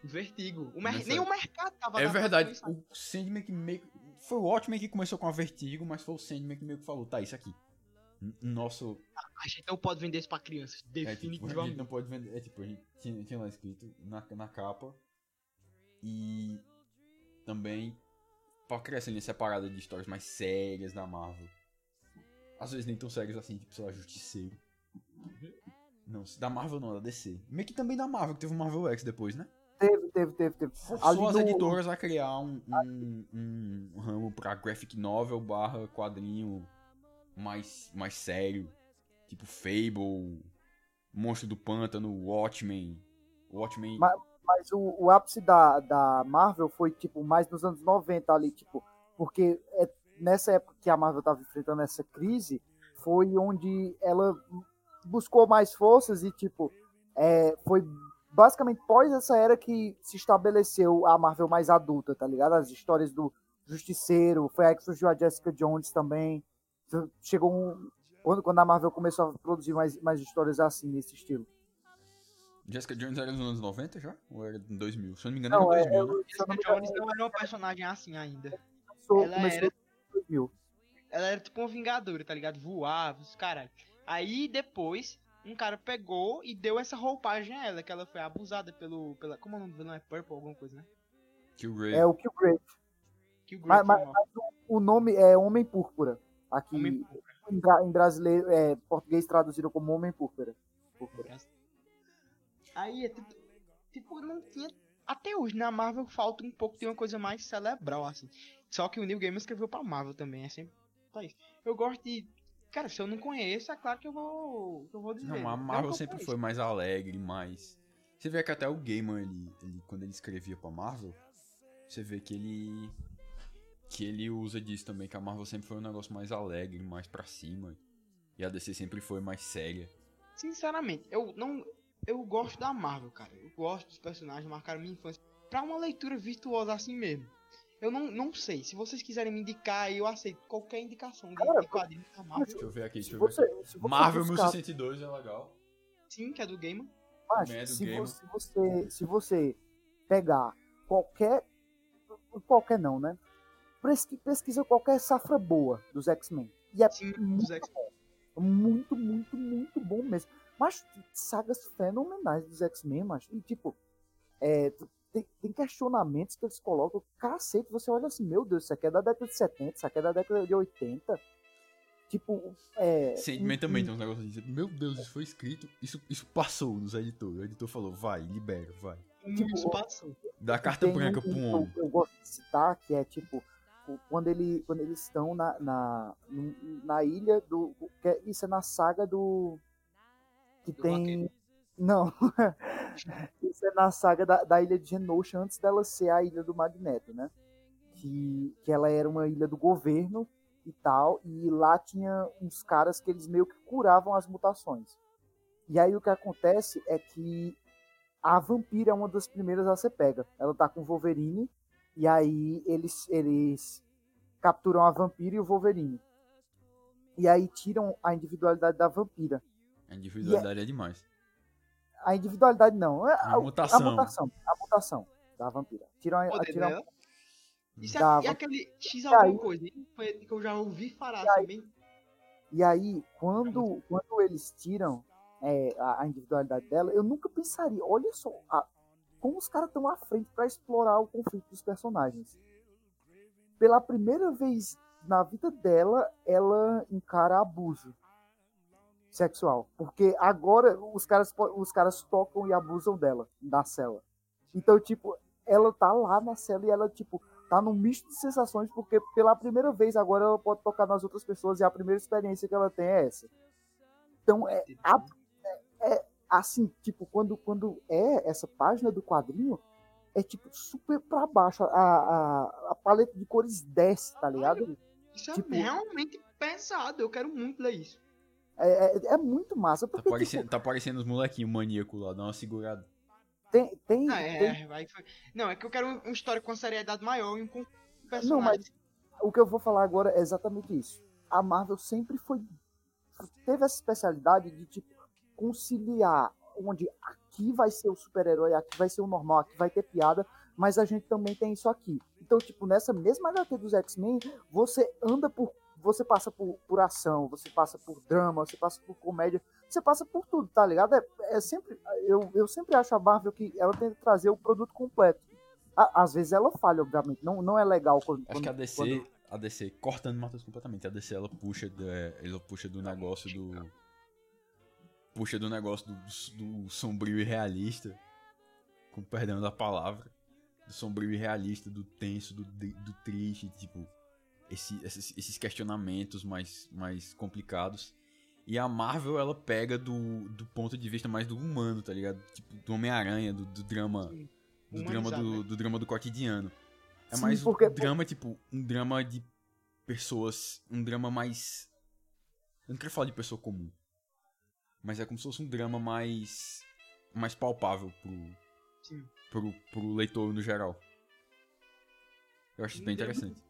Vertigo. O mer- Nem o mercado tava É verdade, o Sandman que meio. Foi o Watchmen que começou com a Vertigo, mas foi o Sandman que meio que falou, tá, isso aqui. Nosso. A gente não pode vender isso pra crianças. É, tipo, Definitivamente. não pode vender. É tipo, a gente tinha, tinha lá escrito na, na capa. E. Também. Pra criança ali separada de histórias mais sérias da Marvel. Às vezes nem tão sérias assim, tipo, sei lá, Justiceiro. Não, da Marvel não, da DC. Meio que também da Marvel, que teve o Marvel X depois, né? Teve, teve, teve. Forçou as editoras a criar um, um, um ramo pra graphic novel barra quadrinho mais, mais sério. Tipo Fable, Monstro do Pântano, Watchmen. Watchmen. Mas- Mas o, o ápice da, da Marvel foi, tipo, mais nos anos 90 ali, tipo, porque é nessa época que a Marvel tava enfrentando essa crise, foi onde ela buscou mais forças e, tipo, é, foi basicamente pós essa era que se estabeleceu a Marvel mais adulta, tá ligado? As histórias do Justiceiro, foi aí que surgiu a Jessica Jones também. Chegou um. Quando, quando a Marvel começou a produzir mais, mais histórias assim, nesse estilo. Jessica Jones era nos anos 90 já? Ou era em 2000? Se eu não me engano, Não, era é, 2000, né? eu- se eu não me Jessica Jones não era um personagem assim ainda. começou, ela começou era- em 2000. Ela era tipo uma vingadora, tá ligado? Voava, os caralho. Aí depois, um cara pegou e deu essa roupagem a ela, que ela foi abusada pelo. Pela, como é o nome do vilão? É Purple, alguma coisa, né? Killgrave. É o Killgrave. Que o Mas, Grey mas- mas o, o nome é Homem Púrpura. Aqui Homem em, bra- em brasileiro, é, português traduzido como Homem Púrpura. Púrpura. Aí é tipo, tipo, não tinha. Até hoje, na Marvel falta um pouco de uma coisa mais cerebral, assim. Só que o Neil Gaiman escreveu pra Marvel também, é sempre isso. Eu gosto de. Cara, se eu não conheço, é claro que eu vou. que eu vou dizer. Não, a né? Marvel que eu sempre foi mais alegre, mais. Você vê que até o Gaiman, ele, ele- quando ele escrevia pra Marvel, você vê que ele. Que ele usa disso também, que a Marvel sempre foi um negócio mais alegre, mais pra cima. E a DC sempre foi mais séria. Sinceramente, eu não. Eu gosto da Marvel, cara. Eu gosto dos personagens, marcaram minha infância. Pra uma leitura virtuosa assim mesmo. Eu não, não sei. Se vocês quiserem me indicar, eu aceito qualquer indicação de, Cara, de quadrinho da Marvel. Deixa eu ver aqui, deixa eu ver você, aqui. Marvel buscar, 1062 é legal. Sim, que é do Gaiman. macho, Mad se, Game. você, se você se você pegar qualquer qualquer não, né? Pesqui- Pesquisa qualquer safra boa dos X-Men. E é Sim, muito muito, muito, muito bom mesmo. Mas sagas fenomenais dos X-Men, mas e tipo, é, tem, tem questionamentos que eles colocam, cacete, você olha assim, meu Deus, isso aqui é da década de 70, isso aqui é da década de 80. Tipo, é. Sandman também tem uns negócios assim. Meu Deus, isso foi escrito. Isso, isso passou nos editores. O editor falou, vai, libera, vai. Tipo, Isso passou. Dá carta Tem branca um pro que homem. Eu, eu gosto de citar que é tipo quando, ele, quando eles estão na, na, na ilha do. que é- isso é na saga do. Que Do tem. Não. isso é na saga da, da ilha de Genosha antes dela ser a ilha do Magneto, né? Que, que ela era uma ilha do governo e tal. E lá tinha uns caras que eles meio que curavam as mutações. E aí o que acontece é que a vampira é uma das primeiras a ser pega. Ela tá com o Wolverine e aí eles eles capturam a vampira e o Wolverine. E aí tiram a individualidade da vampira. A individualidade é demais. A individualidade não, é a, A mutação. a mutação, a mutação da vampira. Tiram a, tiram, dela. Isso é, e aquele X E alguma aí- coisa? Foi que eu já ouvi falar E aí- assim, bem. E aí, quando, quando eles tiram é, a, a individualidade dela, eu nunca pensaria, olha só, a- como os caras estão à frente para explorar o conflito dos personagens. Pela primeira vez na vida dela, ela encara abuso sexual. Porque agora os caras, os caras tocam e abusam dela na cela. Então, tipo, ela tá lá na cela e ela, tipo, tá num misto de sensações, porque pela primeira vez agora ela pode tocar nas outras pessoas e a primeira experiência que ela tem é essa. Então, é, é- é assim, tipo, quando, quando é essa página do quadrinho, é tipo super pra baixo. A, a, a paleta de cores desce, tá ligado? Isso é tipo- realmente pesado. Eu quero muito ler isso. É, é, é muito massa, Tá porque tipo, parecendo, tá parecendo os molequinhos maníacos lá, dá uma segurada. tem, tem, Ah, tem é, vai, foi- Não, é que eu quero um- uma história com seriedade maior e com Não, personagens. mas o que eu vou falar agora é exatamente isso. A Marvel sempre foi. Teve essa especialidade de tipo, conciliar onde aqui vai ser o super-herói, aqui vai ser o normal, aqui vai ter piada, mas a gente também tem isso aqui. Então, tipo, nessa mesma HQ dos X-Men, você anda por. Você passa por, por ação, você passa por drama, você passa por comédia, você passa por tudo, tá ligado? É, é sempre. Eu, eu sempre acho a Marvel que ela tenta trazer o produto completo. A- Às vezes ela falha, obviamente. Não, não é legal quando. Acho que a quando- DC, quando- a DC, cortando Matheus completamente, a DC ela puxa, do- é, ela puxa do negócio do. Puxa do negócio do, do sombrio e realista. Com perdão da palavra. Do sombrio e realista, do tenso, do, do triste, tipo. Esse, esses, esses questionamentos mais, mais complicados. E a Marvel, ela pega do, do ponto de vista mais do humano, tá ligado? Tipo, do Homem-Aranha, do, do drama. Sim, Do drama do, né? do drama do cotidiano. É Sim, mais porque- um drama, tipo, um drama de pessoas. Um drama mais. Eu não quero falar de pessoa comum. Mas é como se fosse um drama mais. mais palpável pro. Sim. pro, pro leitor no geral. Eu acho isso bem interessante.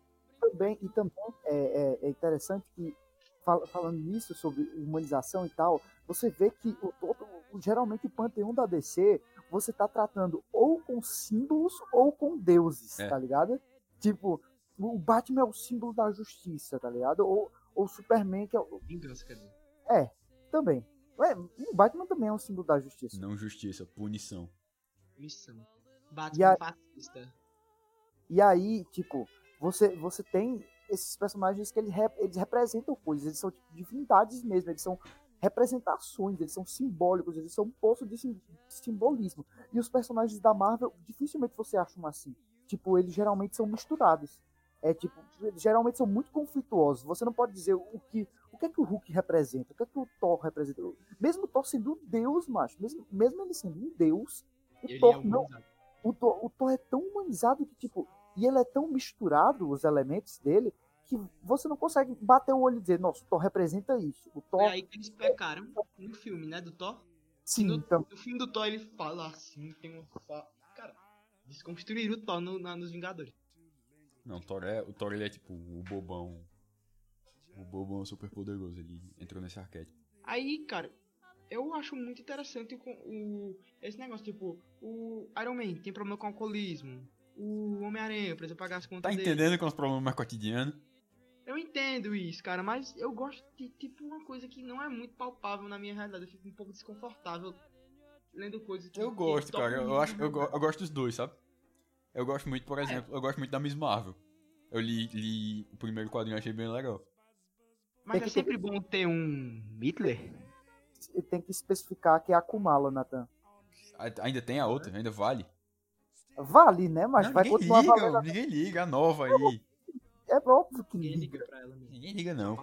Também e também é, é- é interessante que fal- falando nisso sobre humanização e tal, você vê que o, geralmente o panteão da DC você tá tratando ou com símbolos ou com deuses, É. tá ligado? Tipo, o Batman é o símbolo da justiça, tá ligado? Ou o Superman que é o, Vingança, quer dizer. também. Ué, o Batman também é um símbolo da justiça. Não justiça, punição. Missão. E Batman a- fascista. E aí, tipo, você, você tem esses personagens que eles, rep- eles representam coisas, eles são tipo, divindades mesmo, eles são representações, eles são simbólicos, eles são um poço de, sim- de simbolismo. E os personagens da Marvel, dificilmente você acha um assim. Tipo, eles geralmente são misturados. É tipo, geralmente são muito conflituosos. Você não pode dizer o que o que é que o Hulk representa, o que é que o Thor representa. Mesmo o Thor sendo um deus, macho, mesmo, mesmo ele sendo um deus, o Ele Thor é não o Thor, o Thor é tão humanizado que, tipo, e ele é tão misturado, os elementos dele, que você não consegue bater o olho e dizer, nossa, o Thor representa isso. O Thor, Foi aí que eles pecaram no filme, né? Do Thor. sim, no, então, no filme do Thor ele fala assim, tem fa- Cara, desconstruíram o Thor no, na- nos Vingadores. Não, o Thor é, o Thor ele é tipo o bobão. O bobão super poderoso, ele entrou nesse arquétipo. Aí, cara, eu acho muito interessante o, o- esse negócio, tipo, o Iron Man tem problema com alcoolismo. O Homem-Aranha precisa pagar as Tá contas dele. entendendo com os problemas mais cotidianos? Eu entendo isso, cara, mas eu gosto de, tipo, uma coisa que não é muito palpável na minha realidade. Eu fico um pouco desconfortável lendo coisas que... Eu que gosto, tocam cara. Eu, acho, eu, go- eu gosto dos dois, sabe? Eu gosto muito, por exemplo, eu gosto muito da Miss Marvel. Eu li, li o primeiro quadrinho e achei bem legal. Mas é que sempre bom ter um Hitler? Tem que especificar que é a Kumala, Nathan. A- Ainda tem a outra, ainda vale. Vale, né? Mas Não, vai continuar liga, valendo. ninguém liga, a nova aí. É óbvio que Ninguém liga. liga pra ela mesmo. Ninguém liga, não.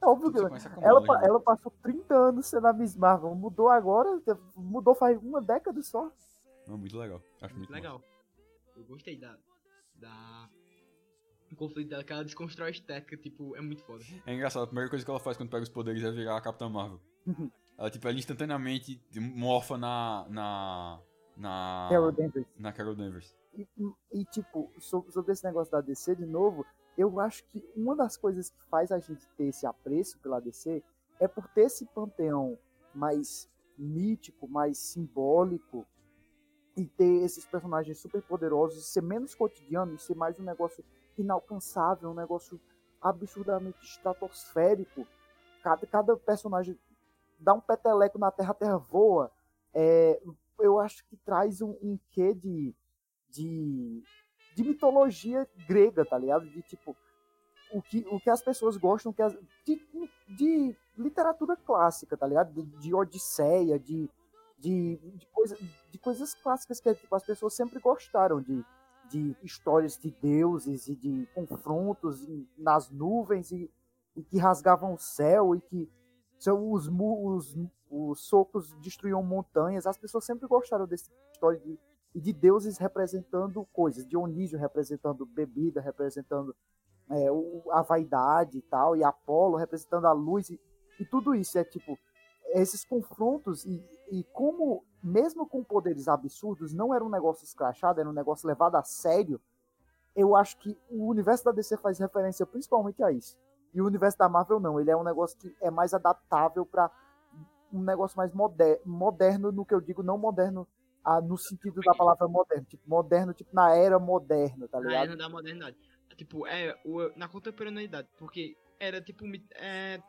É óbvio que ela, ela passou 30 anos sendo a Miss Marvel. Mudou agora, mudou faz uma década só. Não, muito legal. Acho muito, Muito legal. Eu gostei da. Da. O conflito dela, que ela desconstrói a estética, tipo, é muito foda. massa. É engraçado, a primeira coisa que ela faz quando pega os poderes é virar a Capitã Marvel. Ela, tipo, ela instantaneamente morfa na. na. Na. Carol Danvers. na Carol Danvers. E, e, tipo, sobre, esse negócio da DC, de novo, eu acho que uma das coisas que faz a gente ter esse apreço pela DC é por ter esse panteão mais mítico, mais simbólico, e ter esses personagens super poderosos, e ser menos cotidiano, e ser mais um negócio inalcançável, um negócio absurdamente estratosférico. Cada, cada personagem dá um peteleco na Terra, a Terra voa. É, eu acho que traz um, um quê de, de, de mitologia grega, tá ligado? De tipo, o que, o que as pessoas gostam que as- de, de literatura clássica, tá ligado? De, de Odisseia, de, de, de, coisa, de coisas clássicas que tipo, as pessoas sempre gostaram de, de histórias de deuses e de confrontos em- nas nuvens e, e que rasgavam o céu e que são os, os, os socos destruíam montanhas. As pessoas sempre gostaram desse tipo de história de, de deuses representando coisas. Dionísio representando bebida, representando é, o- a vaidade e tal, e Apolo representando a luz. E, e tudo isso é tipo, esses confrontos e, e como, mesmo com poderes absurdos, não era um negócio escrachado, era um negócio levado a sério. Eu acho que o universo da DC faz referência principalmente a isso. E o universo da Marvel não, ele é um negócio que é mais adaptável para um negócio mais moder moderno, no que eu digo, não moderno ah, no sentido da palavra moderno, tipo moderno, tipo na era moderna, tá Na ligado? era da modernidade. Tipo, é, o, na contemporaneidade, porque era tipo. É,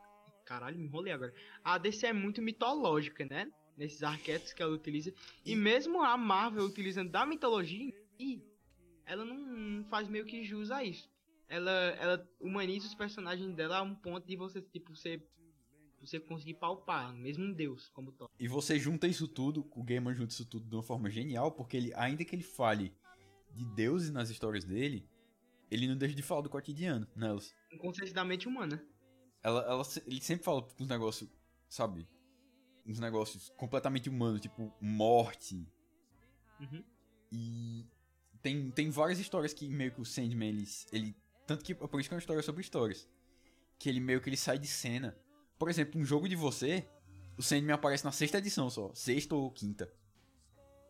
caralho, me enrolei agora. A DC é muito mitológica, né? Nesses arquétipos que ela utiliza. E mesmo a Marvel utilizando da mitologia, e ela não, faz meio que jus a isso. Ela, ela humaniza os personagens dela a um ponto de você, tipo, você, você conseguir palpar, mesmo um deus, como Thor. E você junta isso tudo, o Gaiman junta isso tudo de uma forma genial, porque ele, ainda que ele fale de deuses nas histórias dele, ele não deixa de falar do cotidiano nelas. Um conceito da mente humana. Ela, ela, ele sempre fala uns negócios, sabe? Uns negócios completamente humanos, tipo morte. Uhum. E tem, tem várias histórias que meio que o Sandman, ele, ele. Tanto que por isso que é uma história sobre histórias. Que ele meio que ele sai de cena. Por exemplo, um jogo de você, o Sandman aparece na sexta edição só. Sexta ou quinta.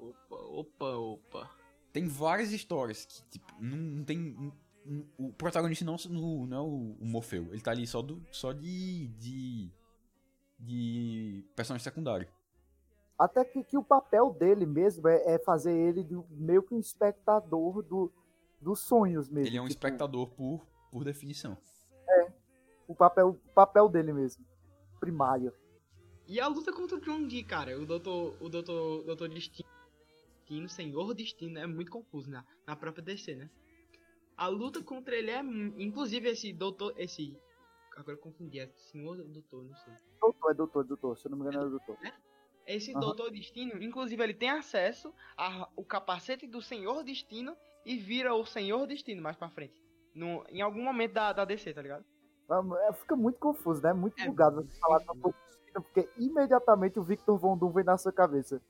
Opa, opa, opa. Tem várias histórias que, tipo, não, não tem. não- não- o protagonista não, não, não é o, o Morfeu. Ele tá ali só, do, só de. de. de personagem secundário. Até que, que o papel dele mesmo é, é fazer ele do- meio que um espectador do, dos sonhos mesmo. Ele é um tipo, espectador por, por definição. O papel, o papel dele mesmo, primário. E a luta contra o Dee, cara, o Doutor, o Doutor, Doutor Destino, Senhor Destino, é muito confuso na, na própria DC, né? A luta contra ele é, inclusive esse Doutor, esse, agora eu confundi, é Senhor ou Doutor, não sei. Doutor, é doutor, é doutor. Se eu não me engano, é doutor. Esse Aham. Doutor Destino, inclusive ele tem acesso ao capacete do Senhor Destino e vira o Senhor Destino mais pra frente. No, em algum momento da, da DC, tá ligado? É, Fica muito confuso, né? Muito É, bugado você falar doutor Destino, porque imediatamente o Victor Von Doom vem na sua cabeça.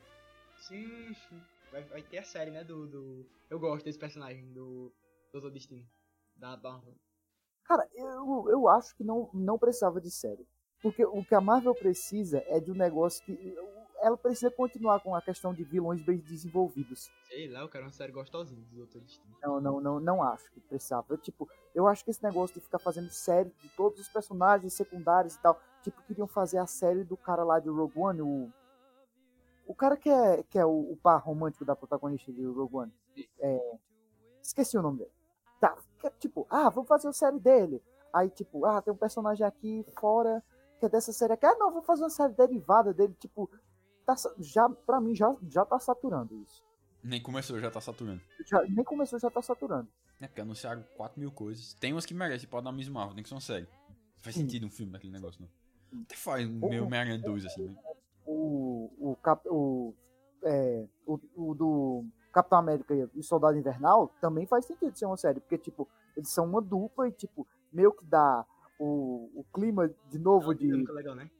Sim, sim. Vai, vai ter a série, né, do, do... Eu gosto desse personagem, do Doutor Destino. Da Marvel. Cara, eu, eu acho que não, não precisava de série. Porque o que a Marvel precisa é de um negócio que. Ela precisa continuar com a questão de vilões bem desenvolvidos. Sei lá, eu quero uma série gostosinha do Doutor Destino. Não, não, não, não acho que precisava. Eu, tipo, eu acho que esse negócio de ficar fazendo série de todos os personagens secundários e tal. Tipo, queriam fazer a série do cara lá de Rogue One, o. O cara que é, que é o, o par romântico da protagonista de Rogue One. É, esqueci o nome dele. Tá, tipo, ah, vamos fazer a série dele. Aí, tipo, ah, tem um personagem aqui fora que é dessa série aqui. Ah, não, vou fazer uma série derivada dele. Tipo, tá, já, pra mim, já, já tá saturando isso. Nem começou, já tá saturando. Já, nem começou, já tá saturando. É porque anunciaram 4 mil coisas. Tem umas que merecem, pode dar mesmo Marvel, nem que são séries. Não faz Sim. sentido um filme daquele negócio, não. Até faz um O- meio Homem-Aranha 2, assim, né? O, o, cap, o, é, o, o do Capitão América e Soldado Invernal também faz sentido ser uma série, porque, tipo, eles são uma dupla e, tipo, meio que dá o, o clima de novo de, Dinâmica legal, né?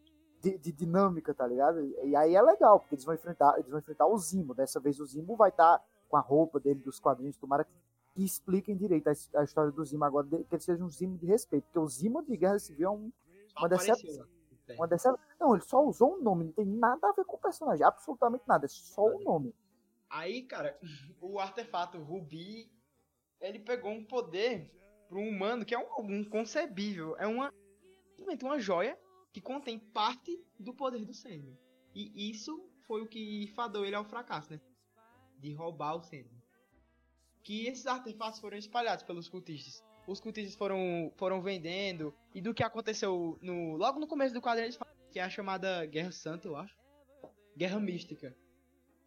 De, de dinâmica, tá ligado? E aí é legal, porque eles vão enfrentar, eles vão enfrentar o Zimo. Dessa vez o Zimo vai estar com a roupa dele dos quadrinhos, tomara que, que expliquem direito a, a história do Zimo agora, que ele seja um Zimo de respeito, porque o Zimo de Guerra Civil é um, Uma decepção. lá. É. uma dessa. Não, ele só usou um nome, não tem nada a ver com o personagem, absolutamente nada, é só o nome. Aí, cara, o artefato Rubi, ele pegou um poder para um humano que é um, um concebível. É uma, uma joia que contém parte do poder do Sandman. E isso foi o que fadou ele ao fracasso, né? De roubar o Sandman. Que esses artefatos foram espalhados pelos cultistas. Os cultistas foram, foram vendendo. E do que aconteceu no, logo no começo do quadrinho, eles falam que é a chamada Guerra Santa, eu acho. Guerra Mística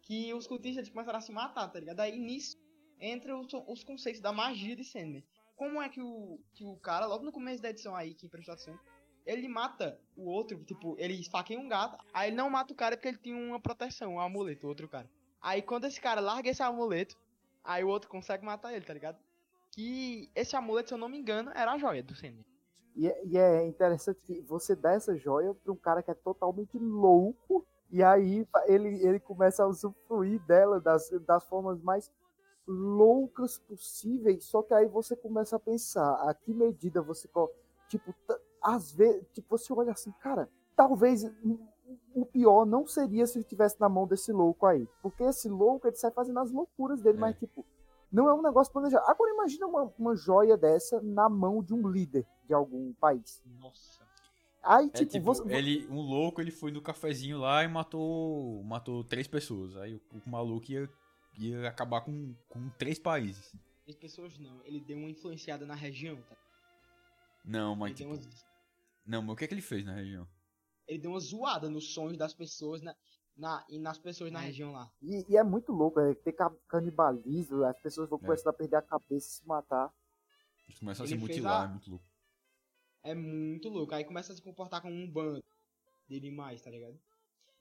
que os cultistas começaram a se matar, tá ligado? Aí nisso entra os, os conceitos da magia de Sandman. Como é que o, que o cara, logo no começo da edição aí, que prestou ele mata o outro, tipo, ele esfaqueia um gato, aí ele não mata o cara porque ele tinha uma proteção, um amuleto, o outro cara. Aí quando esse cara larga esse amuleto, aí o outro consegue matar ele, tá ligado? Que esse amuleto, se eu não me engano, era a joia do Sandman. E, é- e é interessante que você dá essa joia pra um cara que é totalmente louco, e aí ele, ele começa a usufruir dela das, das formas mais loucas possíveis, só que aí você começa a pensar a que medida você. Tipo, às vezes, tipo, você olha assim, cara, talvez o- pior não seria se ele estivesse na mão desse louco aí. Porque esse louco, ele sai fazendo as loucuras dele, É. mas, tipo, não é um negócio planejado. Agora imagina uma, uma joia dessa na mão de um líder de algum país. Nossa. Aí, É tipo, tipo, você. ele, um louco, ele foi no cafezinho lá e matou, matou três pessoas. Aí o, o maluco ia, ia acabar com, com três países. As pessoas não, ele deu uma influenciada na região, tá? Não, Ele mas deu, tipo, uma, não, mas o que é que ele fez na região? ele deu uma zoada nos sonhos das pessoas na, na, e nas pessoas na região lá. E, e é muito louco, é ter ca- canibalismo, as pessoas vão É. começar a perder a cabeça e se matar. Eles começam a Ele se fez mutilar, a- é muito louco. É muito louco. Aí começa a se comportar como um bando de animais, tá ligado?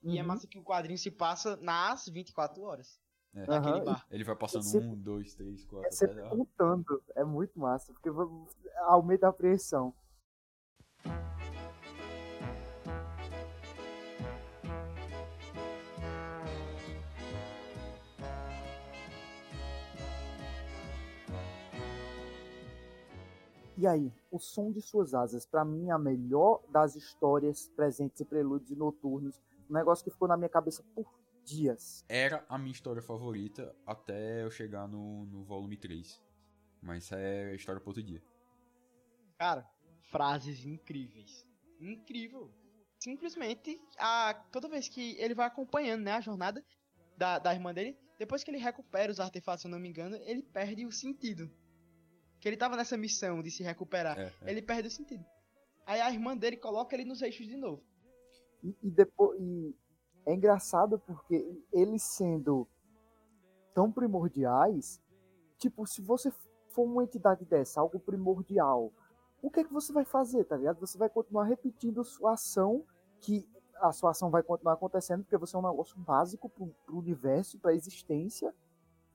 E é Uhum. massa que o quadrinho se passa nas 24 horas. É. Naquele Aham, bar. Ele vai passando sempre- um, dois, três, quatro, É sempre até... contando, é muito massa, porque aumenta a apreensão. E aí, o som de suas asas, pra mim, é a melhor das histórias presentes em prelúdios e noturnos. Um negócio que ficou na minha cabeça por dias. Era a minha história favorita até eu chegar no, no volume 3. Mas é história pro outro dia. Cara, frases incríveis. Incrível. Simplesmente, a, toda vez que ele vai acompanhando né, a jornada da, da irmã dele, depois que ele recupera os artefatos, se eu não me engano, ele perde o sentido. Que ele tava nessa missão de se recuperar. É, é. Ele perde o sentido. Aí a irmã dele coloca ele nos eixos de novo. E, e depois e é engraçado porque eles sendo tão primordiais, tipo, se você for uma entidade dessa, algo primordial, o que é que você vai fazer, tá ligado? Você vai continuar repetindo sua ação, que a sua ação vai continuar acontecendo, porque você é um negócio básico pro, pro universo, pra existência,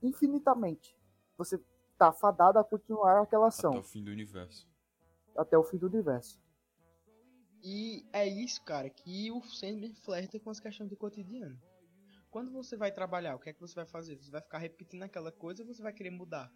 infinitamente. Você tá fadado a continuar aquela ação Até o fim do universo. até o fim do universo. E é isso, cara, que o Sandman flerta com as questões do cotidiano. Quando você vai trabalhar, o que é que você vai fazer? Você vai ficar repetindo aquela coisa ou você vai querer mudar?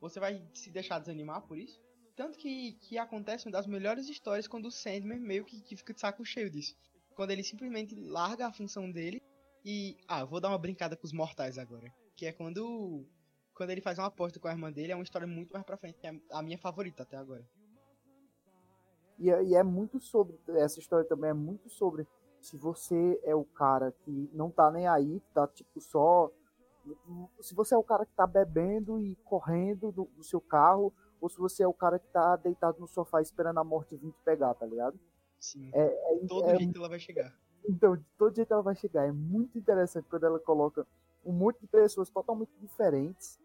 Você vai se deixar desanimar por isso? Tanto que, que acontece uma das melhores histórias quando o Sandman meio que, que fica de saco cheio disso. Quando ele simplesmente larga a função dele e. Ah, vou dar uma brincada com os mortais agora. Que é quando. Quando ele faz uma aposta com a irmã dele, é uma história muito mais pra frente, que é a minha favorita até agora. E, é- e é muito sobre. Essa história também é muito sobre se você é o cara que não tá nem aí, que tá tipo só. Se você é o cara que tá bebendo e correndo do, do seu carro, ou se você é o cara que tá deitado no sofá esperando a morte vir te pegar, tá ligado? Sim. É, Todo é- jeito ela vai chegar. então, de todo jeito ela vai chegar. É muito interessante quando ela coloca um monte de pessoas totalmente diferentes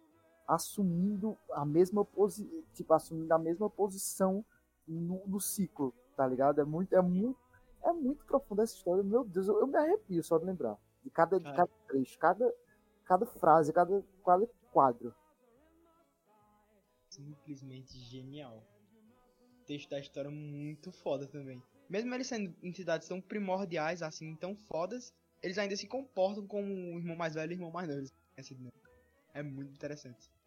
assumindo a mesma posição, tipo, assumindo a mesma posição no, no, ciclo, tá ligado? É muito, é muito, é muito profunda essa história. Meu Deus, eu, eu me arrepio só de lembrar. De cada, de cada trecho, cada, cada frase, cada, cada quadro. Simplesmente genial. O texto da história é muito foda também. Mesmo eles sendo entidades tão primordiais, assim, tão fodas, eles ainda se comportam como o irmão mais velho e o irmão mais novo. É muito interessante.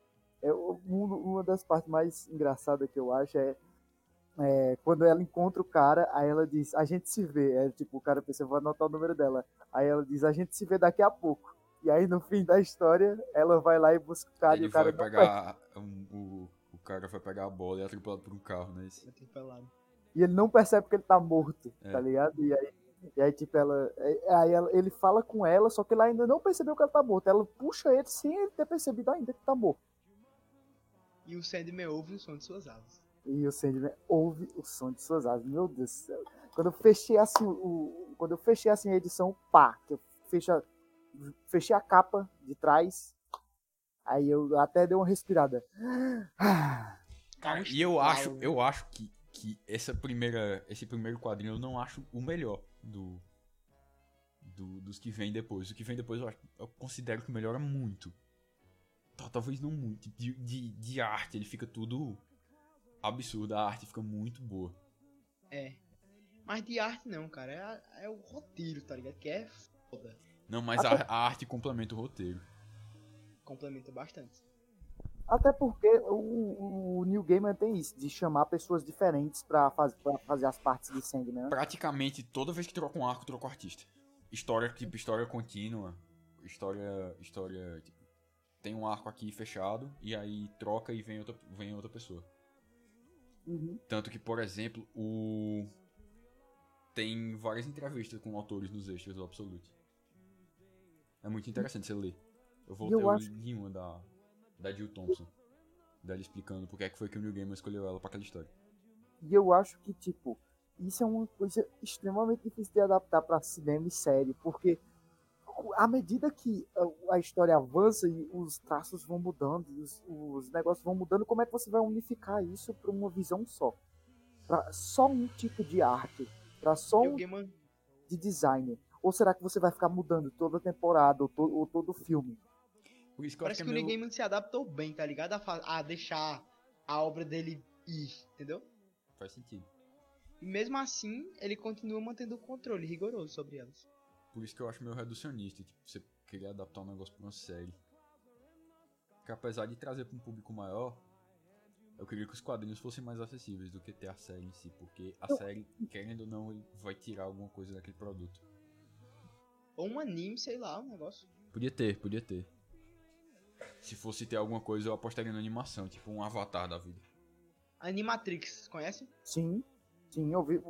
É, uma das partes mais engraçadas que eu acho é, é, quando ela encontra o cara, aí ela diz, a gente se vê. É tipo, o cara pensa, vou anotar o número dela. Aí ela diz, a gente se vê daqui a pouco. E aí no fim da história, ela vai lá e busca o cara Ele e o cara vai pegar um, o, o cara vai pegar a bola e é atropelado por um carro, né? Atropelado. E ele não percebe que ele tá morto, é. tá ligado? E aí, e aí tipo, ela, aí ela, ele fala com ela, só que ela ainda não percebeu que ela tá morto. Ela puxa ele sem ele ter percebido ainda que tá morto. E o Sandman ouve o som de suas asas. E o Sandman ouve o som de suas asas. Meu Deus do céu. Quando eu fechei assim, o, quando eu fechei assim a edição, pá, que eu fecho, fechei a capa de trás, aí eu até dei uma respirada. Cara, e eu acho, eu acho que, que essa primeira, esse primeiro quadrinho eu não acho o melhor do, do dos que vem depois. O que vem depois eu, acho, eu considero que melhora muito. Talvez não muito. De, de, de arte, ele fica tudo absurdo. A arte fica muito boa. É. Mas de arte não, cara. É, é o roteiro, tá ligado? Que é foda. Não, mas a, a, arte complementa o roteiro. Complementa bastante. Até porque o, o New Gamer tem isso, de chamar pessoas diferentes pra, faz, pra fazer as partes de Sandman. Praticamente toda vez que troca um arco, troca o artista. História, tipo, história contínua. História, história, tipo, tem um arco aqui fechado e aí troca e vem outra, vem outra pessoa. Uhum. Tanto que, por exemplo, o tem várias entrevistas com autores nos extras do Absolute. É muito interessante você ler. Eu vou eu acho... uma da, da Jill Thompson. Dela explicando porque é que foi que o New Gamer escolheu ela para aquela história. E eu acho que, tipo, isso é uma coisa extremamente difícil de adaptar para cinema e série, porque à medida que a história avança e os traços vão mudando, e os, os negócios vão mudando, como é que você vai unificar isso para uma visão só? Para só um tipo de arte, para só um de design. Ou será que você vai ficar mudando toda a temporada ou, to, ou todo o filme? Parece que, que o meu... se adaptou bem, tá ligado? A, a deixar a obra dele ir, entendeu? Faz sentido. E mesmo assim, ele continua mantendo o controle rigoroso sobre elas. Por isso que eu acho meio reducionista, tipo, você querer adaptar um negócio pra uma série. Que apesar de trazer pra um público maior, eu queria que os quadrinhos fossem mais acessíveis do que ter a série em si, porque a série, querendo ou não, vai tirar alguma coisa daquele produto. Ou um anime, sei lá, um negócio. Podia ter, podia ter. Se fosse ter alguma coisa, eu apostaria na animação, tipo um avatar da vida. Animatrix, conhece? Sim, sim, eu vi.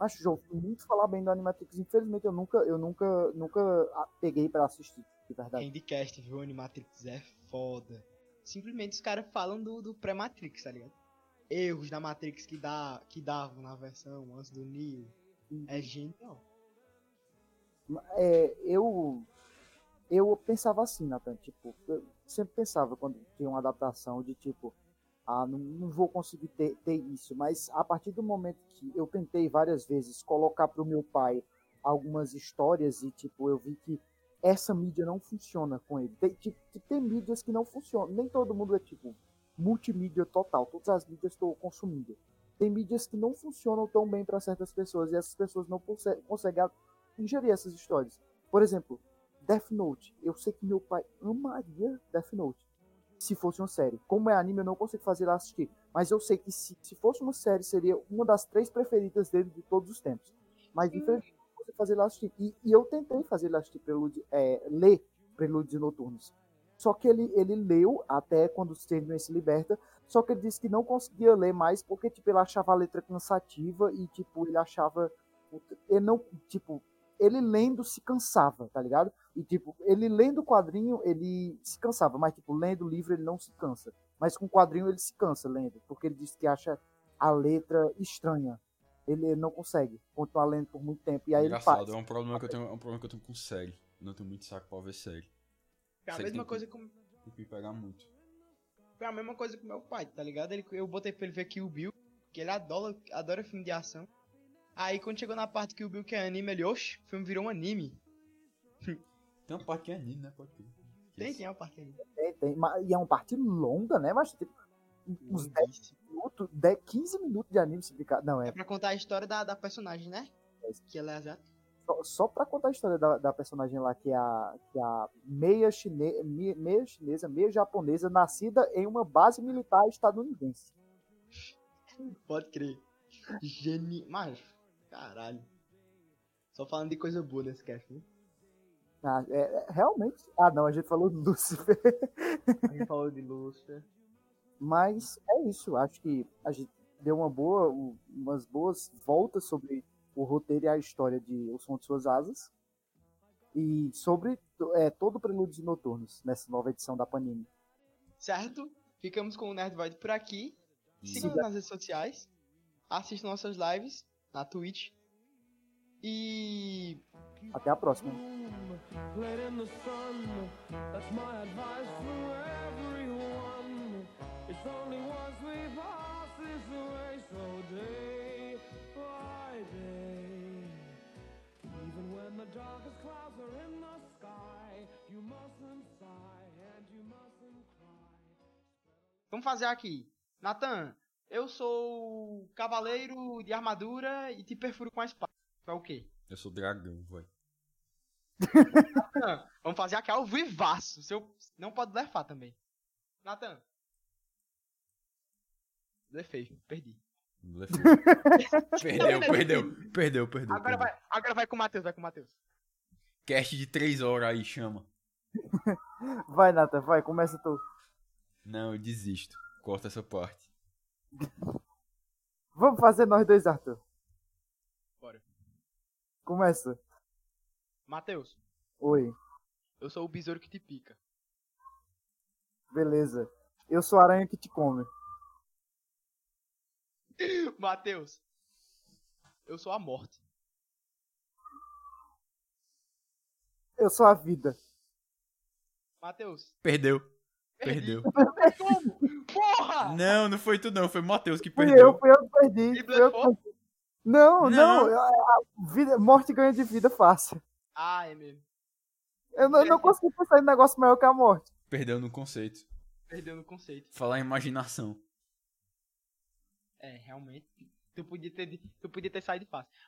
Acho já ouvi muito falar bem do Animatrix. Infelizmente eu nunca, eu nunca, nunca peguei para assistir, de verdade. Handcast, viu? Animatrix é foda. Simplesmente os caras falam do, do pré-Matrix, tá ligado? Erros da Matrix que, dá, que davam na versão antes do Neo. Uhum. É genial. É, eu eu pensava assim, Nathan, tipo, eu sempre pensava quando tinha uma adaptação de tipo, ah, não, não vou conseguir ter, ter, isso. Mas a partir do momento que eu tentei várias vezes colocar para o meu pai algumas histórias e tipo eu vi que essa mídia não funciona com ele. Tem, tipo, tem mídias que não funcionam. Nem todo mundo é tipo multimídia total. Todas as mídias estou consumindo. Tem mídias que não funcionam tão bem para certas pessoas e essas pessoas não conseguem ingerir essas histórias. Por exemplo, Death Note. Eu sei que meu pai amaria Death Note se fosse uma série. Como é anime, eu não consigo fazer ele assistir. Mas eu sei que se, se fosse uma série, seria uma das três preferidas dele de todos os tempos. Mas infelizmente não consigo fazer ele assistir. E, e, eu tentei fazer ele assistir Prelude, é, ler Prelúdios Noturnos. Só que ele, ele leu até quando o Sandman se liberta. Só que ele disse que não conseguia ler mais porque tipo, ele achava a letra cansativa e tipo, ele achava. Ele não. Tipo, ele lendo se cansava, tá ligado? E, tipo, ele lendo o quadrinho, ele se cansava, mas, tipo, lendo o livro, ele não se cansa. Mas com o quadrinho, ele se cansa lendo, porque ele diz que acha a letra estranha. Ele não consegue continuar lendo por muito tempo. E aí Engraçado, ele faz. é um problema que eu tenho, é um problema que eu tenho com série. Não tenho muito saco pra ver série. Foi a Você mesma tem que- coisa com. Tem que pegar muito. Foi a mesma coisa com meu pai, tá ligado? Ele, eu botei pra ele ver Kill Bill, que ele adora, adora filme de ação. Aí quando chegou na parte que o Bill que é anime, ele, oxe, o filme virou um anime. Tem uma parte que é anime, né? Pode ter. Tem, tem uma parte ali. Tem, tem, mas- e é uma parte longa, né? Mas tipo, uns 10 Longuíssimo. minutos, 10, 15 minutos de anime se brincar. Não, É é pra contar a história da, da personagem, né? Que ela é asiática. só, só pra contar a história da, da personagem lá, que é a, que é a meia, chine, me- meia chinesa, meia japonesa, nascida em uma base militar estadunidense. Pode crer. Geni... Mas, caralho. Só falando de coisa boa nesse cast, né? Ah, é, é, realmente. Ah, não, a gente falou do Lucifer. A gente falou de Lúcifer. Mas é isso. Acho que a gente deu uma boa, um- umas boas voltas sobre o roteiro e a história de O Som de Suas Asas. E sobre é, todo o Prelúdios Noturnos nessa nova edição da Panini. Certo? Ficamos com o Nerd Void por aqui. Sigam nas redes sociais. Assistam nossas lives na Twitch. E Até a próxima. Played in the sun. That's my advice to everyone. It's only once we pass this way, so day by day. Even when the darkest clouds are in the sky, you mustn't sigh and you mustn't cry. vamos fazer aqui. Nathan, eu sou cavaleiro de armadura e te perfuro com a espada. Tu é o quê? Eu sou dragão, vai. Nathan, vamos fazer aqui ao vivaço. Seu... Não pode blefar também. Nathan. Blefei, perdi. perdeu, perdeu, perdeu, perdeu. Agora perdeu. vai, agora vai com o Matheus, vai com o Matheus. Cast de 3 horas aí, chama. Vai, Nathan, vai, começa tu. Não, eu desisto. Corta essa parte. Vamos fazer nós dois, Arthur. Bora. Começa. Matheus, Oi, eu sou o besouro que te pica. beleza. Eu sou a aranha que te come. Matheus, eu sou a morte. Eu sou a vida. Matheus, Perdeu. Perdeu. Como? Porra! Não, não foi tu não, foi o Matheus que Fui perdeu. eu, fui eu que perdi. E eu que perdi. Não, Não. não. vida, morte ganha de vida fácil. Ah, é mesmo. Eu não, eu não consegui pensar em negócio maior que a morte. Perdeu no conceito. Perdeu no conceito. Falar em imaginação. É, realmente. Tu podia ter, tu podia ter saído fácil.